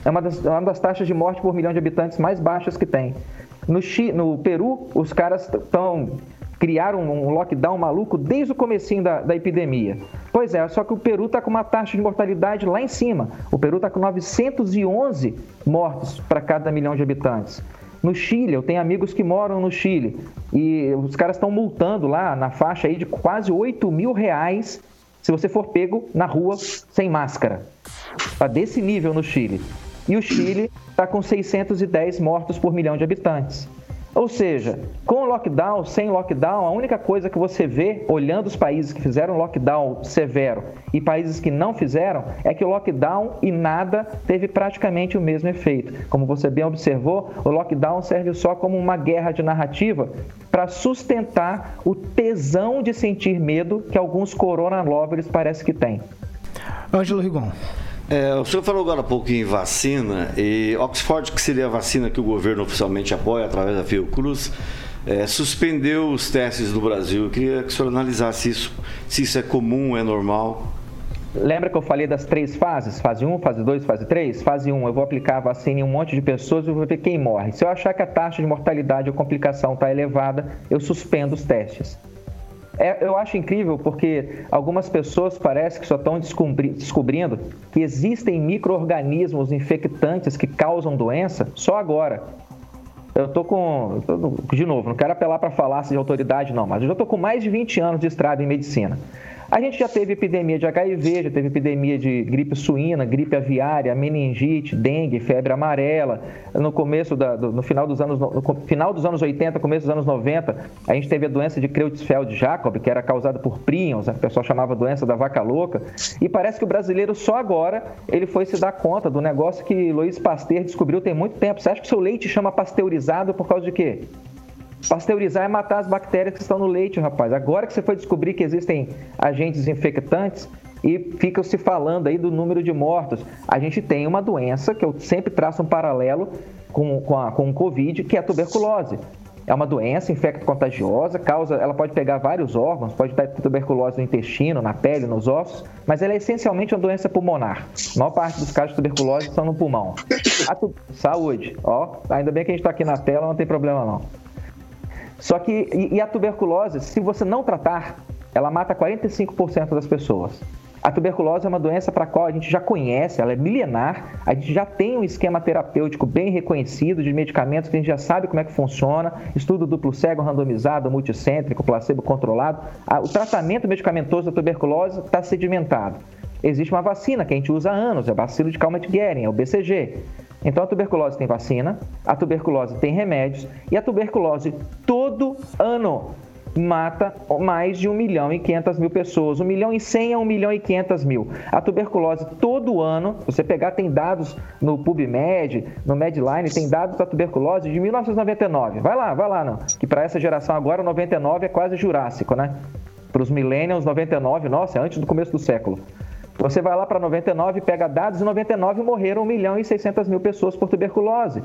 É uma das, uma das taxas de morte por milhão de habitantes mais baixas que tem. No, no Peru, os caras estão criaram um lockdown maluco desde o comecinho da, da epidemia. Pois é, só que o Peru está com uma taxa de mortalidade lá em cima. O Peru está com 911 mortos para cada milhão de habitantes. No Chile, eu tenho amigos que moram no Chile e os caras estão multando lá na faixa aí de quase 8 mil reais se você for pego na rua sem máscara. Está desse nível no Chile. E o Chile está com 610 mortos por milhão de habitantes. Ou seja, com lockdown, sem lockdown, a única coisa que você vê, olhando os países que fizeram lockdown severo e países que não fizeram, é que o lockdown e nada teve praticamente o mesmo efeito. Como você bem observou, o lockdown serve só como uma guerra de narrativa para sustentar o tesão de sentir medo que alguns corona lovers parece que têm. Ângelo Rigon. É, o senhor falou agora há pouco em vacina, e Oxford, que seria a vacina que o governo oficialmente apoia através da Fiocruz, é, suspendeu os testes no Brasil. Eu queria que o senhor analisasse isso, se isso é comum, é normal. Lembra que eu falei das três fases? Fase 1, fase 2, fase 3? Fase 1, eu vou aplicar a vacina em um monte de pessoas e vou ver quem morre. Se eu achar que a taxa de mortalidade ou complicação está elevada, eu suspendo os testes. É, eu acho incrível porque algumas pessoas parece que só estão descobri descobrindo que existem micro-organismos infectantes que causam doença só agora. Eu tô com. De novo, não quero apelar para falar de autoridade, não, mas eu já tô com mais de 20 anos de estrada em medicina. A gente já teve epidemia de HIV, já teve epidemia de gripe suína, gripe aviária, meningite, dengue, febre amarela. No começo da, do, no final dos anos no final dos anos 80, começo dos anos 90, a gente teve a doença de Creutzfeldt-Jakob, que era causada por prions, né? o pessoal chamava doença da vaca louca. E parece que o brasileiro só agora ele foi se dar conta do negócio que Luiz Pasteur descobriu tem muito tempo. Você acha que seu leite chama pasteurizado por causa de quê? Pasteurizar é matar as bactérias que estão no leite, rapaz. Agora que você foi descobrir que existem agentes infectantes e fica se falando aí do número de mortos, a gente tem uma doença que eu sempre traço um paralelo com, com, a, com o Covid, que é a tuberculose. É uma doença infecto-contagiosa, causa, ela pode pegar vários órgãos, pode dar tuberculose no intestino, na pele, nos ossos, mas ela é essencialmente uma doença pulmonar. A maior parte dos casos de tuberculose são no pulmão. Tu... Saúde, ó, ainda bem que a gente está aqui na tela, não tem problema não. Só que, e, e a tuberculose, se você não tratar, ela mata 45% das pessoas. A tuberculose é uma doença para a qual a gente já conhece, ela é milenar, a gente já tem um esquema terapêutico bem reconhecido de medicamentos que a gente já sabe como é que funciona, estudo duplo cego, randomizado, multicêntrico, placebo controlado. O tratamento medicamentoso da tuberculose está sedimentado. Existe uma vacina que a gente usa há anos, é bacilo de Calmette-Guerin, é o BCG. Então a tuberculose tem vacina, a tuberculose tem remédios e a tuberculose todo ano mata mais de 1 milhão e 500 mil pessoas. 1 milhão e 100 a 1 milhão e 500 mil. A tuberculose todo ano, você pegar, tem dados no PubMed, no Medline, tem dados da tuberculose de 1999. Vai lá, vai lá, não. Que para essa geração agora, 99 é quase jurássico, né? Para os millennials, 99, nossa, é antes do começo do século. Você vai lá para 99, pega dados, em 99 morreram 1 milhão e 600 mil pessoas por tuberculose.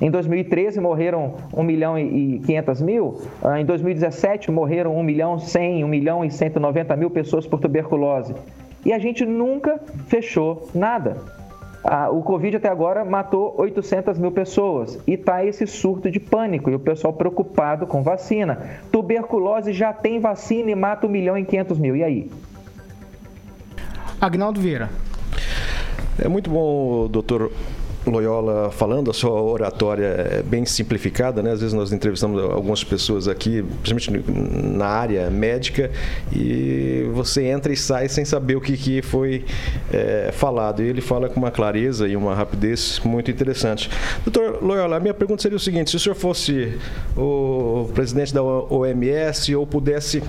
Em 2013 morreram 1 milhão e 500 mil. Ah, em 2017 morreram 1 milhão 100, 1 milhão e 190 mil pessoas por tuberculose. E a gente nunca fechou nada. Ah, o Covid até agora matou 800 mil pessoas e está esse surto de pânico e o pessoal preocupado com vacina. Tuberculose já tem vacina e mata 1 milhão e 500 mil. E aí? Agnaldo Vieira. É muito bom, doutor Loyola falando, a sua oratória é bem simplificada, né? Às vezes nós entrevistamos algumas pessoas aqui, principalmente na área médica, e você entra e sai sem saber o que, que foi é, falado. E ele fala com uma clareza e uma rapidez muito interessante. Doutor Loyola, a minha pergunta seria o seguinte: se o senhor fosse o presidente da OMS ou pudesse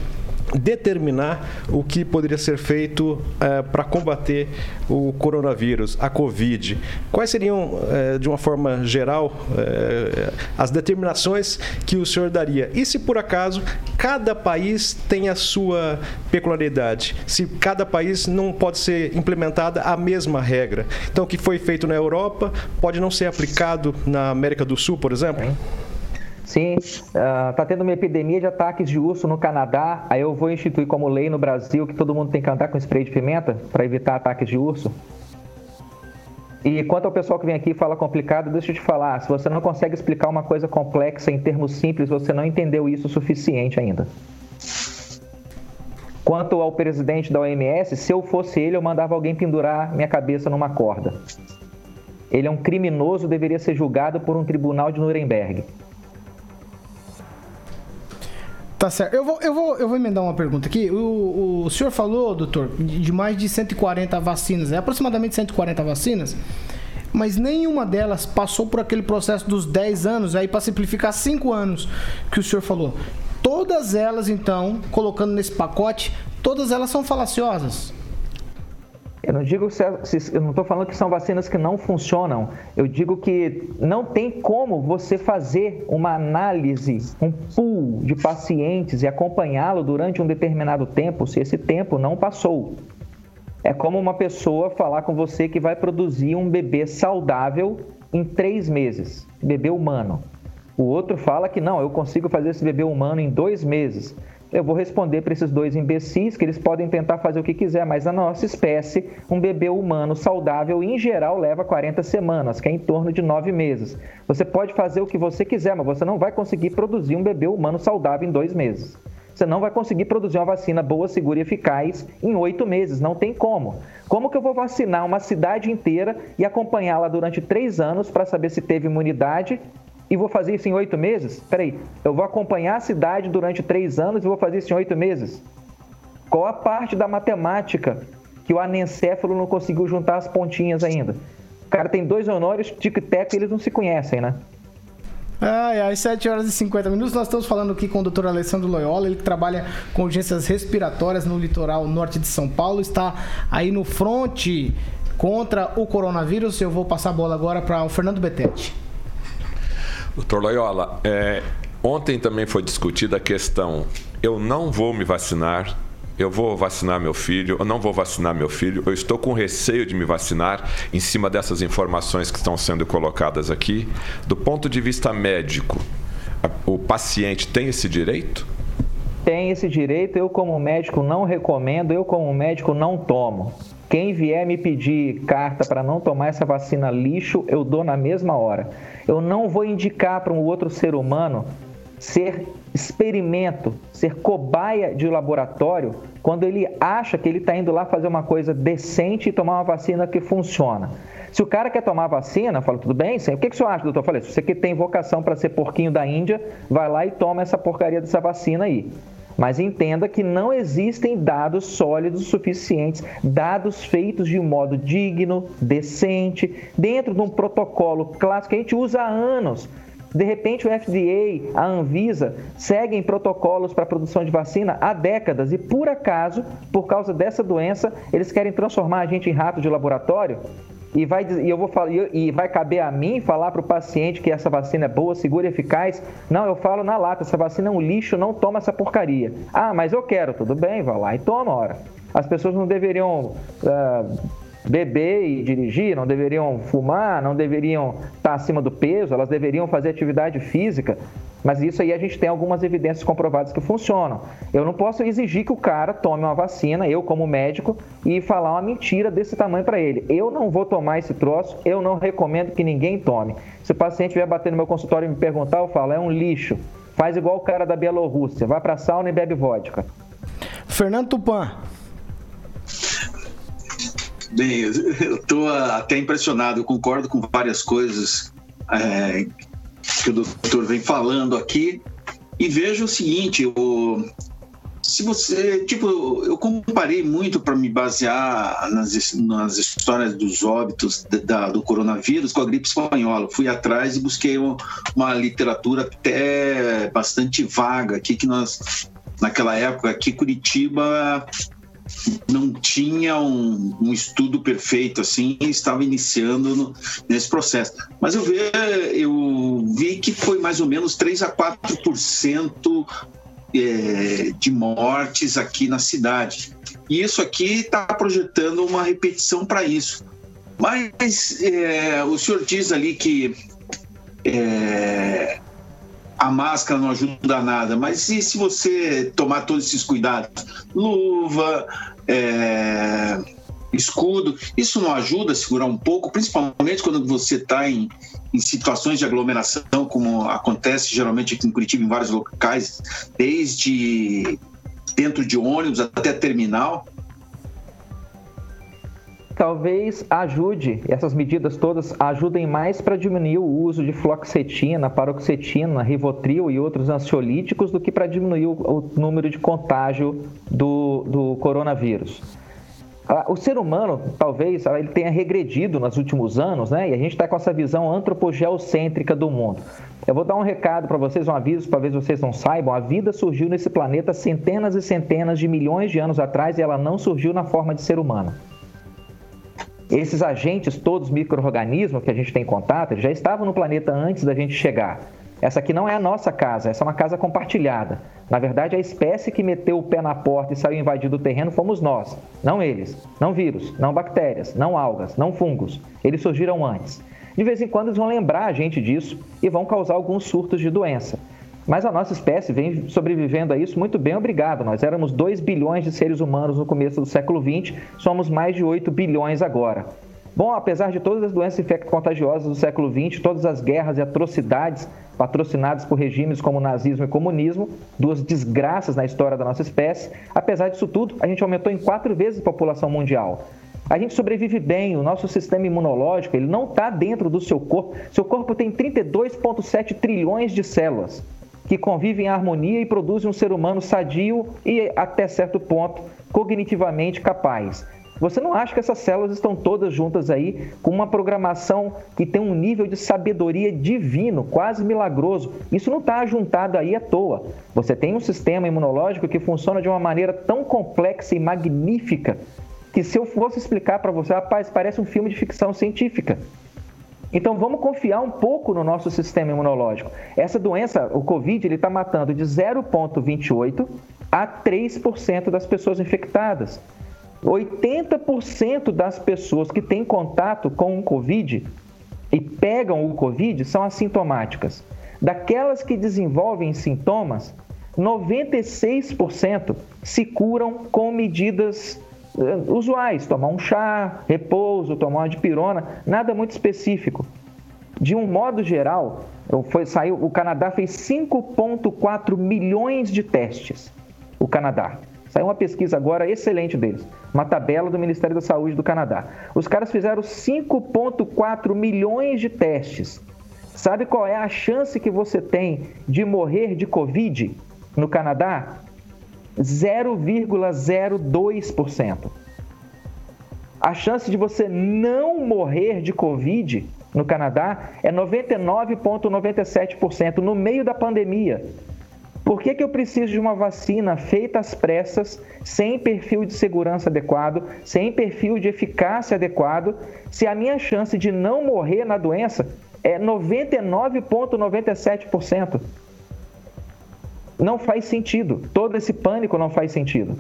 determinar o que poderia ser feito é, para combater o coronavírus, a Covid. Quais seriam, é, de uma forma geral, é, as determinações que o senhor daria? E se por acaso cada país tem a sua peculiaridade? Se cada país não pode ser implementada a mesma regra? Então, o que foi feito na Europa pode não ser aplicado na América do Sul, por exemplo? Sim, está uh, tendo uma epidemia de ataques de urso no Canadá. Aí eu vou instituir como lei no Brasil que todo mundo tem que andar com spray de pimenta para evitar ataques de urso. E quanto ao pessoal que vem aqui e fala complicado, deixa eu te falar: se você não consegue explicar uma coisa complexa em termos simples, você não entendeu isso o suficiente ainda. Quanto ao presidente da OMS, se eu fosse ele, eu mandava alguém pendurar minha cabeça numa corda. Ele é um criminoso, deveria ser julgado por um tribunal de Nuremberg. Tá certo. Eu vou, eu vou, eu vou emendar uma pergunta aqui. O, o senhor falou, doutor, de mais de 140 vacinas, é aproximadamente 140 vacinas, mas nenhuma delas passou por aquele processo dos 10 anos, aí para simplificar 5 anos que o senhor falou. Todas elas, então, colocando nesse pacote, todas elas são falaciosas. Eu não digo se, se eu não estou falando que são vacinas que não funcionam. Eu digo que não tem como você fazer uma análise, um pool de pacientes e acompanhá-lo durante um determinado tempo, se esse tempo não passou. É como uma pessoa falar com você que vai produzir um bebê saudável em três meses, bebê humano. O outro fala que não, eu consigo fazer esse bebê humano em dois meses eu vou responder para esses dois imbecis que eles podem tentar fazer o que quiser, mas na nossa espécie, um bebê humano saudável, em geral, leva 40 semanas, que é em torno de nove meses. Você pode fazer o que você quiser, mas você não vai conseguir produzir um bebê humano saudável em dois meses. Você não vai conseguir produzir uma vacina boa, segura e eficaz em oito meses. Não tem como. Como que eu vou vacinar uma cidade inteira e acompanhá-la durante três anos para saber se teve imunidade e vou fazer isso em oito meses? Peraí, eu vou acompanhar a cidade durante três anos e vou fazer isso em oito meses? Qual a parte da matemática que o anencéfalo não conseguiu juntar as pontinhas ainda? O cara tem dois honores, tic-tac, eles não se conhecem, né? Ai, às 7 horas e 50 minutos, nós estamos falando aqui com o Dr. Alessandro Loyola, ele que trabalha com urgências respiratórias no litoral norte de São Paulo, está aí no fronte contra o coronavírus. Eu vou passar a bola agora para o Fernando Betete. Doutor Loyola, é, ontem também foi discutida a questão: eu não vou me vacinar, eu vou vacinar meu filho, eu não vou vacinar meu filho, eu estou com receio de me vacinar em cima dessas informações que estão sendo colocadas aqui. Do ponto de vista médico, o paciente tem esse direito? Tem esse direito, eu como médico não recomendo, eu como médico não tomo. Quem vier me pedir carta para não tomar essa vacina lixo, eu dou na mesma hora. Eu não vou indicar para um outro ser humano ser experimento, ser cobaia de laboratório, quando ele acha que ele está indo lá fazer uma coisa decente e tomar uma vacina que funciona. Se o cara quer tomar vacina, eu falo, tudo bem, sim. o que, que o senhor acha, doutor? Eu falei, se você que tem vocação para ser porquinho da Índia, vai lá e toma essa porcaria dessa vacina aí. Mas entenda que não existem dados sólidos suficientes, dados feitos de um modo digno, decente, dentro de um protocolo clássico que a gente usa há anos. De repente, o FDA, a Anvisa, seguem protocolos para produção de vacina há décadas e, por acaso, por causa dessa doença, eles querem transformar a gente em rato de laboratório? E vai, e eu vou falar, e vai caber a mim falar para o paciente que essa vacina é boa, segura eficaz? Não, eu falo na lata, essa vacina é um lixo, não toma essa porcaria. Ah, mas eu quero, tudo bem, vai lá e toma, ora. As pessoas não deveriam uh, beber e dirigir, não deveriam fumar, não deveriam estar acima do peso, elas deveriam fazer atividade física. Mas isso aí a gente tem algumas evidências comprovadas que funcionam. Eu não posso exigir que o cara tome uma vacina, eu como médico, e falar uma mentira desse tamanho para ele. Eu não vou tomar esse troço, eu não recomendo que ninguém tome. Se o paciente vier bater no meu consultório e me perguntar, eu falo, é um lixo. Faz igual o cara da Bielorrússia, vai pra sauna e bebe vodka. Fernando Tupan. Bem, [laughs] eu estou até impressionado, eu concordo com várias coisas é, que o doutor vem falando aqui e vejo o seguinte, o, se você, tipo, eu comparei muito para me basear nas, nas histórias dos óbitos da, do coronavírus com a gripe espanhola. Fui atrás e busquei uma, uma literatura até bastante vaga aqui que nós naquela época aqui Curitiba não tinha um, um, estudo perfeito assim estava iniciando no, nesse processo. Mas eu vi, eu vi que foi mais ou menos 3 a 4% é, de mortes aqui na cidade. E isso aqui está projetando uma repetição para isso. Mas é, o senhor diz ali que é, a máscara não ajuda nada, mas e se você tomar todos esses cuidados? Luva, é, escudo, isso não ajuda a segurar um pouco, principalmente quando você está em, em situações de aglomeração, como acontece geralmente aqui em Curitiba, em vários locais, desde dentro de ônibus até terminal talvez ajude, essas medidas todas ajudem mais para diminuir o uso de fluoxetina, paroxetina, rivotril e outros ansiolíticos do que para diminuir o, o, número de contágio do, do coronavírus. Ah, o ser humano, talvez, ele tenha regredido nos últimos anos, né? E a gente está com essa visão antropogeocêntrica do mundo. Eu vou dar um recado para vocês, um aviso, se vocês não saibam. A vida surgiu nesse planeta centenas e centenas de milhões de anos atrás e ela não surgiu na forma de ser humano. Esses agentes, todos micro-organismos que a gente tem contato, já estavam no planeta antes da gente chegar. Essa aqui não é a nossa casa, essa é uma casa compartilhada. Na verdade, a espécie que meteu o pé na porta e saiu invadindo o terreno fomos nós, não eles. Não vírus, não bactérias, não algas, não fungos. Eles surgiram antes. De vez em quando eles vão lembrar a gente disso e vão causar alguns surtos de doença. Mas a nossa espécie vem sobrevivendo a isso muito bem, obrigado. Nós éramos 2 bilhões de seres humanos no começo do século XX, somos mais de 8 bilhões agora. Bom, apesar de todas as doenças infecto-contagiosas do século XX, todas as guerras e atrocidades patrocinadas por regimes como nazismo e comunismo, duas desgraças na história da nossa espécie, apesar disso tudo, a gente aumentou em quatro vezes a população mundial. A gente sobrevive bem, o nosso sistema imunológico ele não está dentro do seu corpo. Seu corpo tem 32,7 trilhões de células que convivem em harmonia e produzem um ser humano sadio e, até certo ponto, cognitivamente capaz. Você não acha que essas células estão todas juntas aí com uma programação que tem um nível de sabedoria divino, quase milagroso? Isso não está juntado aí à toa. Você tem um sistema imunológico que funciona de uma maneira tão complexa e magnífica que se eu fosse explicar para você, rapaz, parece um filme de ficção científica. Então vamos confiar um pouco no nosso sistema imunológico. Essa doença, o Covid, ele está matando de 0,28 a 3% das pessoas infectadas. 80% das pessoas que têm contato com o Covid e pegam o Covid são assintomáticas. Daquelas que desenvolvem sintomas, 96% se curam com medidas usuais, tomar um chá, repouso, tomar uma dipirona, nada muito específico. De um modo geral, foi, saiu, o Canadá fez 5,4 milhões de testes. O Canadá. Saiu uma pesquisa agora excelente deles, uma tabela do Ministério da Saúde do Canadá. Os caras fizeram 5,4 milhões de testes. Sabe qual é a chance que você tem de morrer de Covid no Canadá? 0,02%. A chance de você não morrer de Covid no Canadá é 99,97% no meio da pandemia. Por que, que eu preciso de uma vacina feita às pressas, sem perfil de segurança adequado, sem perfil de eficácia adequado, se a minha chance de não morrer na doença é 99,97%? Não faz sentido. Todo esse pânico não faz sentido.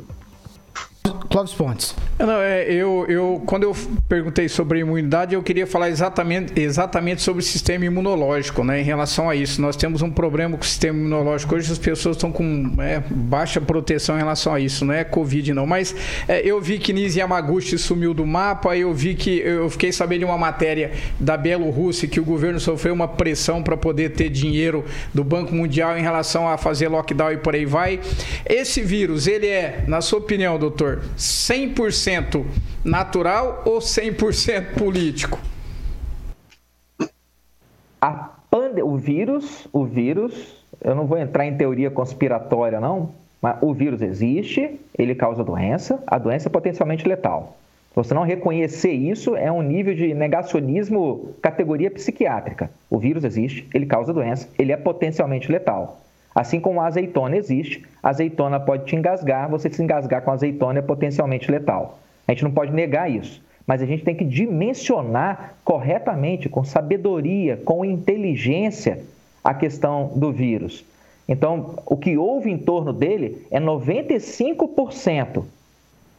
Clóvis Pontes. Não, é, eu, eu, quando eu perguntei sobre imunidade, eu queria falar exatamente, exatamente sobre o sistema imunológico, né? Em relação a isso. Nós temos um problema com o sistema imunológico. Hoje as pessoas estão com é, baixa proteção em relação a isso. Não é Covid, não. Mas é, eu vi que Nise Yamaguchi sumiu do mapa, eu vi que eu fiquei sabendo de uma matéria da Bielorrússia que o governo sofreu uma pressão para poder ter dinheiro do Banco Mundial em relação a fazer lockdown e por aí vai. Esse vírus, ele é, na sua opinião, doutor, 100% natural ou 100% político? O vírus, o vírus, eu não vou entrar em teoria conspiratória não, mas o vírus existe, ele causa doença, a doença é potencialmente letal. Você não reconhecer isso é um nível de negacionismo categoria psiquiátrica. O vírus existe, ele causa doença, ele é potencialmente letal. Assim como a azeitona existe, a azeitona pode te engasgar, você se engasgar com a azeitona é potencialmente letal. A gente não pode negar isso, mas a gente tem que dimensionar corretamente, com sabedoria, com inteligência, a questão do vírus. Então, o que houve em torno dele é 95%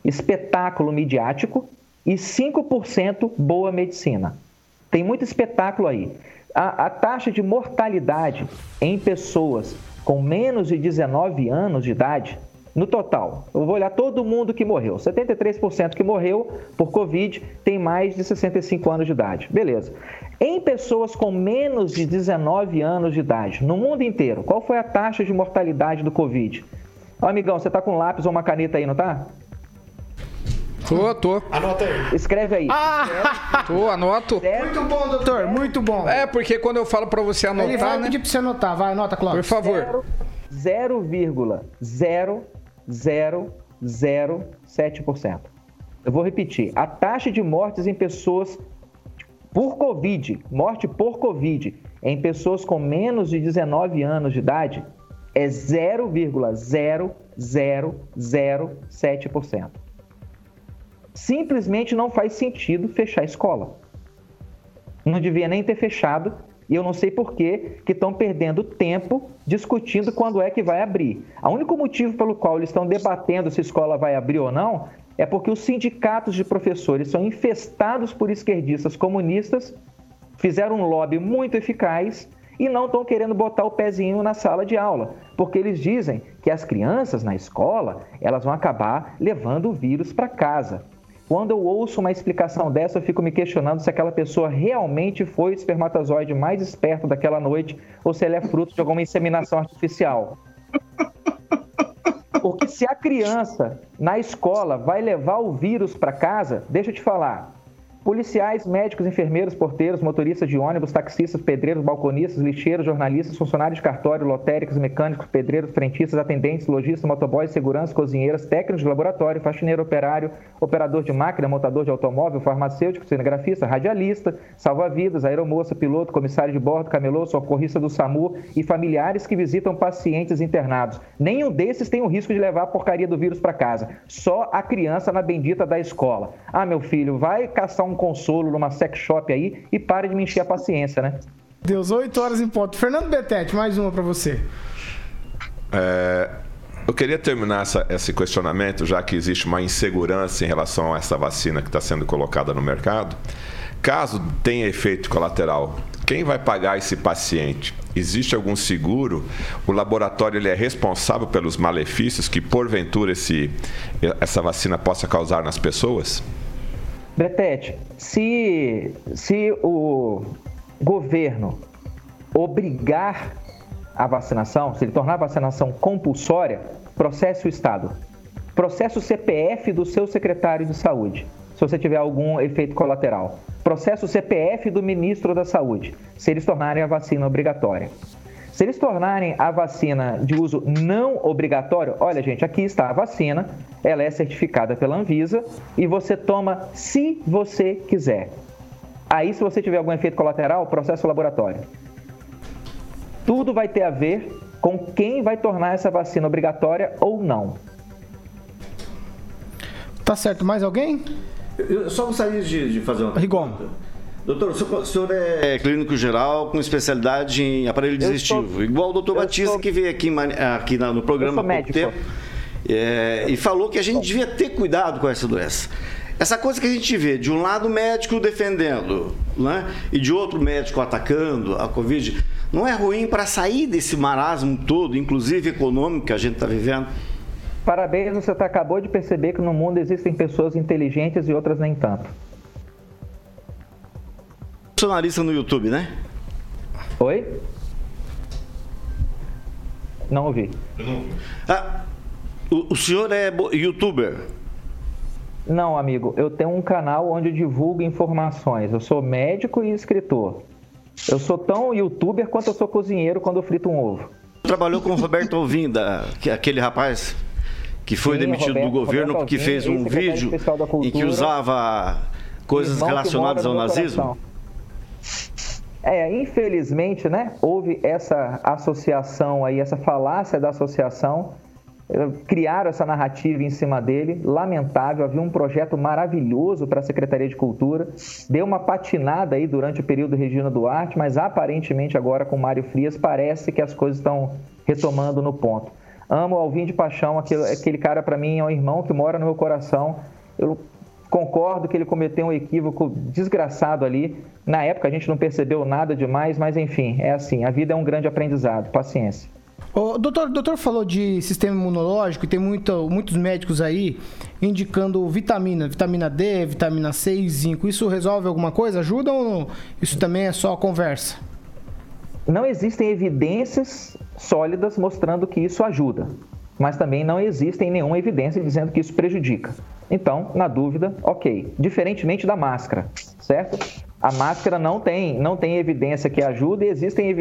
espetáculo midiático e 5% boa medicina. Tem muito espetáculo aí. A, a, taxa de mortalidade em pessoas com menos de 19 anos de idade, no total, eu vou olhar todo mundo que morreu. 73% que morreu por Covid tem mais de 65 anos de idade. Beleza. Em pessoas com menos de 19 anos de idade, no mundo inteiro, qual foi a taxa de mortalidade do Covid? Ó, amigão, você tá com lápis ou uma caneta aí, não tá? Tô, tô. Anota aí. Escreve aí. Ah! Tô, anoto. Muito bom, doutor, muito bom. É, porque quando eu falo pra você anotar, Ele vai né? pedir pra você anotar, vai, anota, Clóvis. Por favor. 0,0007%. Eu vou repetir. A taxa de mortes em pessoas por Covid, morte por Covid, em pessoas com menos de 19 anos de idade, é 0,0007%. Simplesmente não faz sentido fechar a escola. Não devia nem ter fechado e eu não sei por que estão perdendo tempo discutindo quando é que vai abrir. O único motivo pelo qual eles estão debatendo se a escola vai abrir ou não é porque os sindicatos de professores são infestados por esquerdistas comunistas, fizeram um lobby muito eficaz e não estão querendo botar o pezinho na sala de aula, porque eles dizem que as crianças na escola elas vão acabar levando o vírus para casa. Quando eu ouço uma explicação dessa, eu fico me questionando se aquela pessoa realmente foi o espermatozoide mais esperto daquela noite ou se ele é fruto de alguma inseminação artificial. Porque se a criança na escola vai levar o vírus para casa, deixa eu te falar. Policiais, médicos, enfermeiros, porteiros, motoristas de ônibus, taxistas, pedreiros, balconistas, lixeiros, jornalistas, funcionários de cartório, lotéricos, mecânicos, pedreiros, frentistas, atendentes, lojistas, motoboys, seguranças, cozinheiras, técnicos de laboratório, faxineiro, operário, operador de máquina, montador de automóvel, farmacêutico, cinegrafista, radialista, salva-vidas, aeromoça, piloto, comissário de bordo, camelô, socorrista do SAMU e familiares que visitam pacientes internados. Nenhum desses tem o risco de levar a porcaria do vírus para casa. Só a criança na bendita da escola. Ah, meu filho, vai caçar um consolo numa sex shop aí e pare de me encher a paciência, né? Deus, 8 horas em ponto. Fernando Betete, mais uma para você. É, eu queria terminar essa, esse questionamento, já que existe uma insegurança em relação a essa vacina que está sendo colocada no mercado. Caso tenha efeito colateral, quem vai pagar esse paciente? Existe algum seguro? O laboratório ele é responsável pelos malefícios que, porventura, esse, essa vacina possa causar nas pessoas? Betete, se, se o governo obrigar a vacinação, se ele tornar a vacinação compulsória, processe o Estado. Processe o CPF do seu secretário de saúde, se você tiver algum efeito colateral. Processe o CPF do ministro da Saúde, se eles tornarem a vacina obrigatória. Se eles tornarem a vacina de uso não obrigatório, olha, gente, aqui está a vacina, ela é certificada pela Anvisa e você toma se você quiser. Aí, se você tiver algum efeito colateral, processo laboratório. Tudo vai ter a ver com quem vai tornar essa vacina obrigatória ou não. Tá certo, mais alguém? Eu só gostaria de, de fazer uma Rigon. Doutor, o senhor, é clínico geral com especialidade em aparelho digestivo, sou- igual o doutor Batista sou- que veio aqui, aqui no programa há pouco tempo. é, e falou que a gente devia ter cuidado com essa doença. Essa coisa que a gente vê, de um lado médico defendendo, né? e de outro médico atacando a Covid, não é ruim para sair desse marasmo todo, inclusive econômico, que a gente está vivendo? Parabéns, você tá, acabou de perceber que no mundo existem pessoas inteligentes e outras nem tanto. Funcionalista no YouTube, né? Oi? Não ouvi. Ah, o, o senhor é youtuber? Não, amigo. Eu tenho um canal onde eu divulgo informações. Eu sou médico e escritor. Eu sou tão youtuber quanto eu sou cozinheiro quando eu frito um ovo. Trabalhou com o Roberto Alvinda, que é aquele rapaz que foi Sim, demitido Roberto, do governo Roberto porque fez um vídeo em que usava coisas relacionadas ao nazismo? É, infelizmente, né, houve essa associação aí, essa falácia da associação, eh, criaram essa narrativa em cima dele, lamentável, havia um projeto maravilhoso para a Secretaria de Cultura, deu uma patinada aí durante o período Regina Duarte, mas aparentemente agora com Mário Frias parece que as coisas estão retomando no ponto. Amo Alvin de paixão, aquele, aquele cara para mim é um irmão que mora no meu coração. Eu concordo que ele cometeu um equívoco desgraçado ali. Na época a gente não percebeu nada demais, mas enfim, é assim, a vida é um grande aprendizado, paciência. O doutor, doutor falou de sistema imunológico e tem muito, muitos médicos aí indicando vitamina, vitamina D, vitamina C e zinco. Isso resolve alguma coisa? Ajuda ou não? isso também é só conversa? Não existem evidências sólidas mostrando que isso ajuda, mas também não existem nenhuma evidência dizendo que isso prejudica. Então, na dúvida, ok. Diferentemente da máscara, certo? A máscara não tem, não tem evidência que ajuda e existem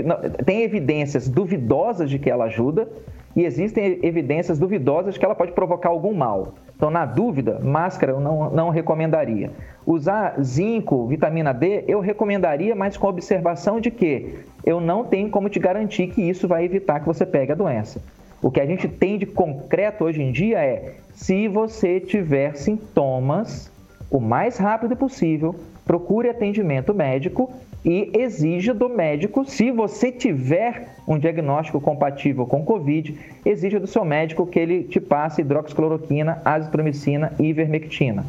tem evidências duvidosas de que ela ajuda e existem evidências duvidosas de que ela pode provocar algum mal. Então, na dúvida, máscara eu não, não recomendaria. Usar zinco, vitamina D, eu recomendaria, mas com observação de que eu não tenho como te garantir que isso vai evitar que você pegue a doença. O que a gente tem de concreto hoje em dia é: se você tiver sintomas, o mais rápido possível, procure atendimento médico e exija do médico, se você tiver um diagnóstico compatível com Covid, exija do seu médico que ele te passe hidroxicloroquina, azitromicina e ivermectina.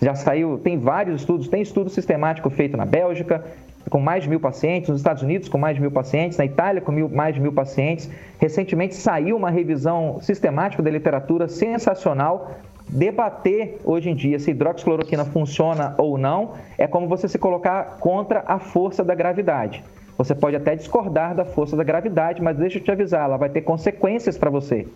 Já saiu, tem vários estudos, tem estudo sistemático feito na Bélgica, com mais de mil pacientes, nos Estados Unidos com mais de mil pacientes, na Itália com mil, mais de mil pacientes. Recentemente saiu uma revisão sistemática da literatura sensacional. Debater hoje em dia se hidroxicloroquina funciona ou não é como você se colocar contra a força da gravidade. Você pode até discordar da força da gravidade, mas deixa eu te avisar, ela vai ter consequências para você.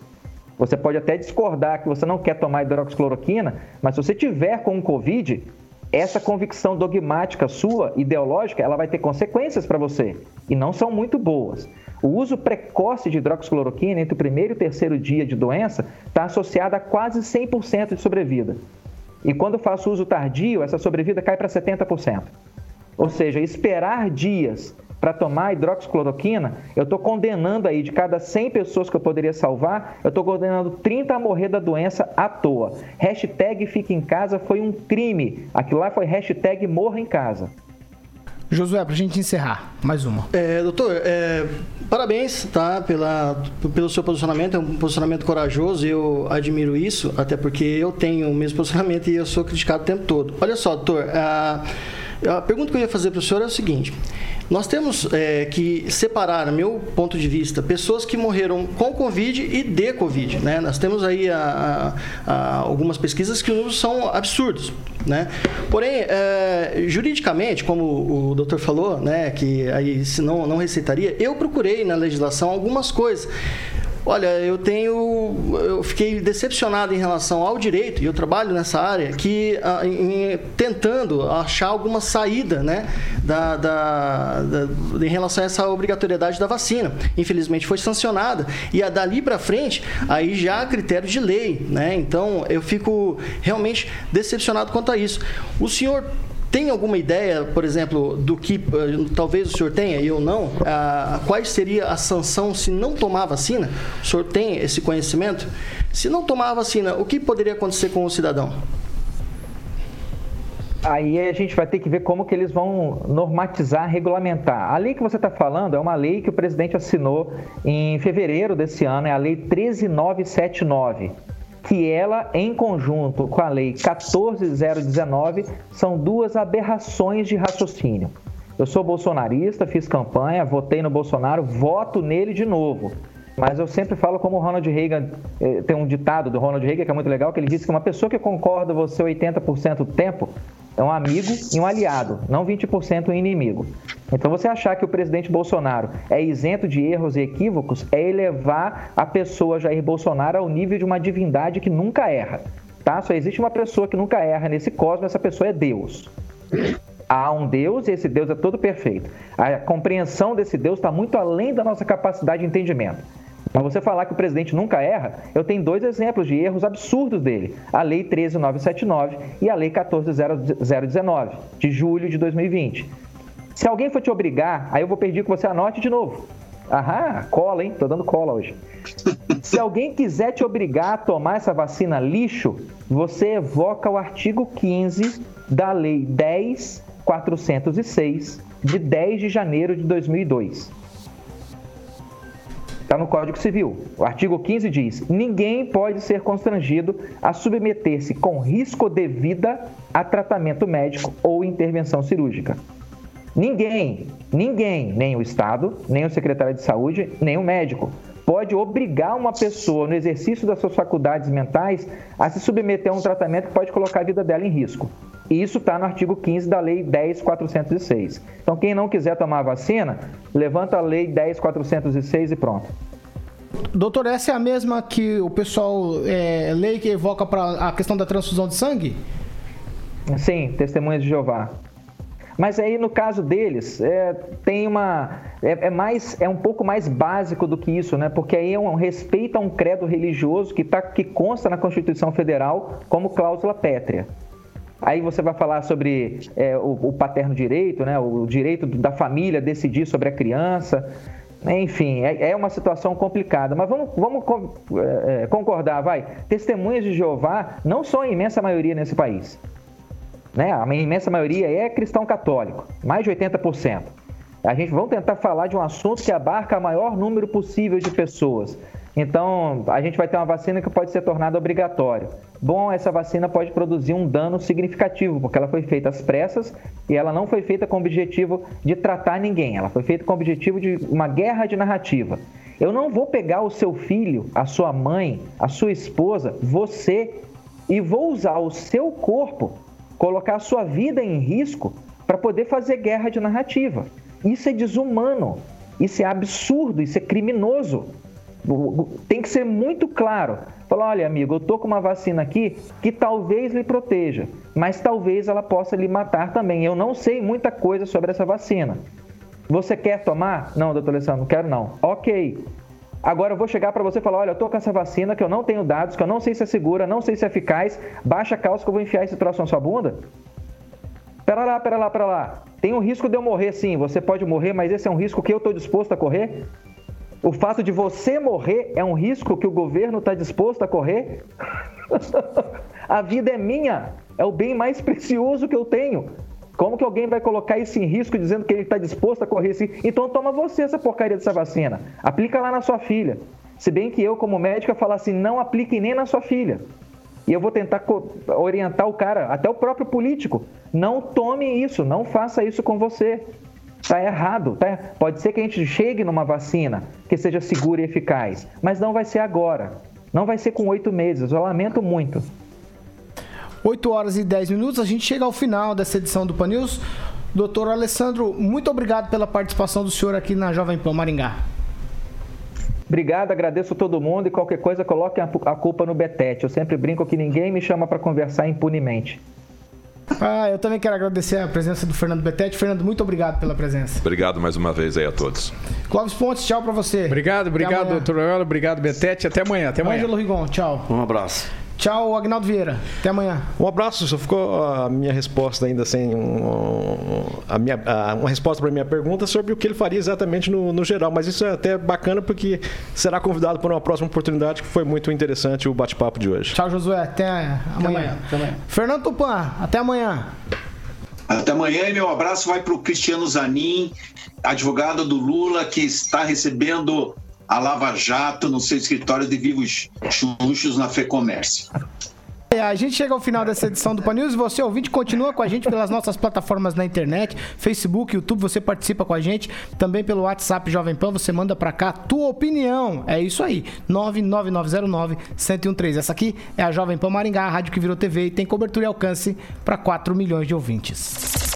Você pode até discordar que você não quer tomar hidroxicloroquina, mas se você tiver com um Covid, essa convicção dogmática sua, ideológica, ela vai ter consequências para você e não são muito boas. O uso precoce de hidroxicloroquina entre o primeiro e o terceiro dia de doença está associado a quase 100% de sobrevida. E quando faço uso tardio, essa sobrevida cai para 70%. Ou seja, esperar dias para tomar hidroxicloroquina, eu estou condenando aí, de cada 100 pessoas que eu poderia salvar, eu estou condenando 30 a morrer da doença à toa. Hashtag fique em casa foi um crime. Aquilo lá foi hashtag morra em casa. Josué, para a gente encerrar, mais uma. É, doutor, é, parabéns tá, pela, pelo seu posicionamento, é um posicionamento corajoso e eu admiro isso, até porque eu tenho o mesmo posicionamento e eu sou criticado o tempo todo. Olha só, doutor, a, a pergunta que eu ia fazer para o senhor é o seguinte: nós temos é, que separar, meu ponto de vista, pessoas que morreram com Covid e de Covid. Né? Nós temos aí a, a, a algumas pesquisas que são absurdos. Né? Porém, é, juridicamente, como o doutor falou, né, que aí se não, não receitaria, eu procurei na legislação algumas coisas Olha, eu tenho. Eu fiquei decepcionado em relação ao direito, e eu trabalho nessa área, que ah, em, tentando achar alguma saída né, da, da, da, em relação a essa obrigatoriedade da vacina. Infelizmente foi sancionada. E a dali para frente, aí já há critério de lei. Né? Então eu fico realmente decepcionado quanto a isso. O senhor tem alguma ideia, por exemplo, do que uh, talvez o senhor tenha e eu não? Uh, qual seria a sanção se não tomar vacina? O senhor tem esse conhecimento? Se não tomar a vacina, o que poderia acontecer com o cidadão? Aí a gente vai ter que ver como que eles vão normatizar, regulamentar. A lei que você está falando é uma lei que o presidente assinou em fevereiro desse ano, é a Lei 13979 que ela, em conjunto com a Lei 14019, são duas aberrações de raciocínio. Eu sou bolsonarista, fiz campanha, votei no Bolsonaro, voto nele de novo. Mas eu sempre falo como o Ronald Reagan, eh, tem um ditado do Ronald Reagan que é muito legal, que ele disse que uma pessoa que concorda com você 80% do tempo é um amigo e um aliado, não 20% um inimigo. Então você achar que o presidente Bolsonaro é isento de erros e equívocos é elevar a pessoa Jair Bolsonaro ao nível de uma divindade que nunca erra. Tá? Só existe uma pessoa que nunca erra nesse cosmos, essa pessoa é Deus há um Deus e esse Deus é todo perfeito. A compreensão desse Deus está muito além da nossa capacidade de entendimento. Mas você falar que o presidente nunca erra, eu tenho dois exemplos de erros absurdos dele: a Lei 13979 e a Lei 14019, de julho de 2020. Se alguém for te obrigar, aí eu vou pedir que você anote de novo. Aham, cola, hein? Tô dando cola hoje. Se alguém quiser te obrigar a tomar essa vacina lixo, você evoca o artigo 15 da Lei 10.406, de 10 de janeiro de 2002. Está no Código Civil. O artigo 15 diz: ninguém pode ser constrangido a submeter-se com risco de vida a tratamento médico ou intervenção cirúrgica. Ninguém, ninguém, nem o Estado, nem o secretário de saúde, nem o médico, pode obrigar uma pessoa no exercício das suas faculdades mentais a se submeter a um tratamento que pode colocar a vida dela em risco. E isso está no artigo 15 da Lei 10.406. Então, quem não quiser tomar a vacina, levanta a Lei 10.406 e pronto. Doutor, essa é a mesma que o pessoal é, lei que evoca para a questão da transfusão de sangue? Sim, testemunhas de Jeová. Mas aí no caso deles é, tem uma é, é, mais é um pouco mais básico do que isso, né? Porque aí é um respeito a um credo religioso que tá que consta na Constituição Federal como cláusula pétrea. Aí você vai falar sobre é, o, o, paterno direito, né? O direito da família decidir sobre a criança. Enfim, é, é uma situação complicada. Mas vamos, vamos é, é, concordar, vai. Testemunhas de Jeová não são a imensa maioria nesse país né? A imensa maioria é cristão católico, mais de 80%. A gente vamos tentar falar de um assunto que abarca o maior número possível de pessoas. Então, a gente vai ter uma vacina que pode ser tornada obrigatória. Bom, essa vacina pode produzir um dano significativo, porque ela foi feita às pressas e ela não foi feita com o objetivo de tratar ninguém, ela foi feita com o objetivo de uma guerra de narrativa. Eu não vou pegar o seu filho, a sua mãe, a sua esposa, você, e vou usar o seu corpo colocar a sua vida em risco para poder fazer guerra de narrativa. Isso é desumano, isso é absurdo, isso é criminoso. Tem que ser muito claro. Falar, olha, amigo, eu tô com uma vacina aqui que talvez lhe proteja, mas talvez ela possa lhe matar também. Eu não sei muita coisa sobre essa vacina. Você quer tomar? Não, doutor Alessandro, não quero não. Ok. Agora eu vou chegar para você e falar: olha, eu tô com essa vacina que eu não tenho dados, que eu não sei se é segura, não sei se é eficaz, baixa a calça que eu vou enfiar esse troço na sua bunda? Pera lá, pera lá, pera lá. Tem um risco de eu morrer sim, você pode morrer, mas esse é um risco que eu estou disposto a correr? O fato de você morrer é um risco que o governo está disposto a correr? [laughs] a vida é minha, é o bem mais precioso que eu tenho. Como que alguém vai colocar isso em risco dizendo que ele está disposto a correr esse? Então toma você essa porcaria dessa vacina. Aplica lá na sua filha. Se bem que eu, como médica, falo assim, não aplique nem na sua filha. E eu vou tentar orientar o cara, até o próprio político. Não tome isso, não faça isso com você. Está errado. Tá? Pode ser que a gente chegue numa vacina que seja segura e eficaz, mas não vai ser agora. Não vai ser com oito meses. Eu lamento muito. 8 horas e 10 minutos. A gente chega ao final dessa edição do Pan News. Doutor Alessandro, muito obrigado pela participação do senhor aqui na Jovem Pan Maringá. Obrigado, agradeço todo mundo e qualquer coisa coloquem a culpa no Betete. Eu sempre brinco que ninguém me chama para conversar impunemente. Ah, eu também quero agradecer a presença do Fernando Betete. Fernando, muito obrigado pela presença. Obrigado mais uma vez aí a todos. Clóvis Pontes, tchau para você. Obrigado, obrigado, doutor. Obrigado, Betete. Até amanhã. Até amanhã. Ângelo Rigon, tchau. Um abraço. Tchau, Agnaldo Vieira. Até amanhã. Um abraço. Só ficou a minha resposta ainda sem um, a minha, a, uma resposta para a minha pergunta sobre o que ele faria exatamente no, no, geral. Mas isso é até bacana porque será convidado para uma próxima oportunidade que foi muito interessante o bate-papo de hoje. Tchau, Josué. Até amanhã. Até amanhã. Até amanhã. Fernando Tupan, até amanhã. Até amanhã e meu abraço vai para o Cristiano Zanin, advogado do Lula, que está recebendo a Lava Jato no seu escritório de vivos chunchos na FEComércio. É, a gente chega ao final dessa edição do Pan News. Você, ouvinte, continua com a gente pelas nossas plataformas na internet, Facebook, YouTube, você participa com a gente. Também pelo WhatsApp Jovem Pan, você manda pra cá tua opinião. É isso aí, 99909-1013. Essa aqui é a Jovem Pan Maringá, a rádio que virou TV e tem cobertura e alcance para 4 milhões de ouvintes.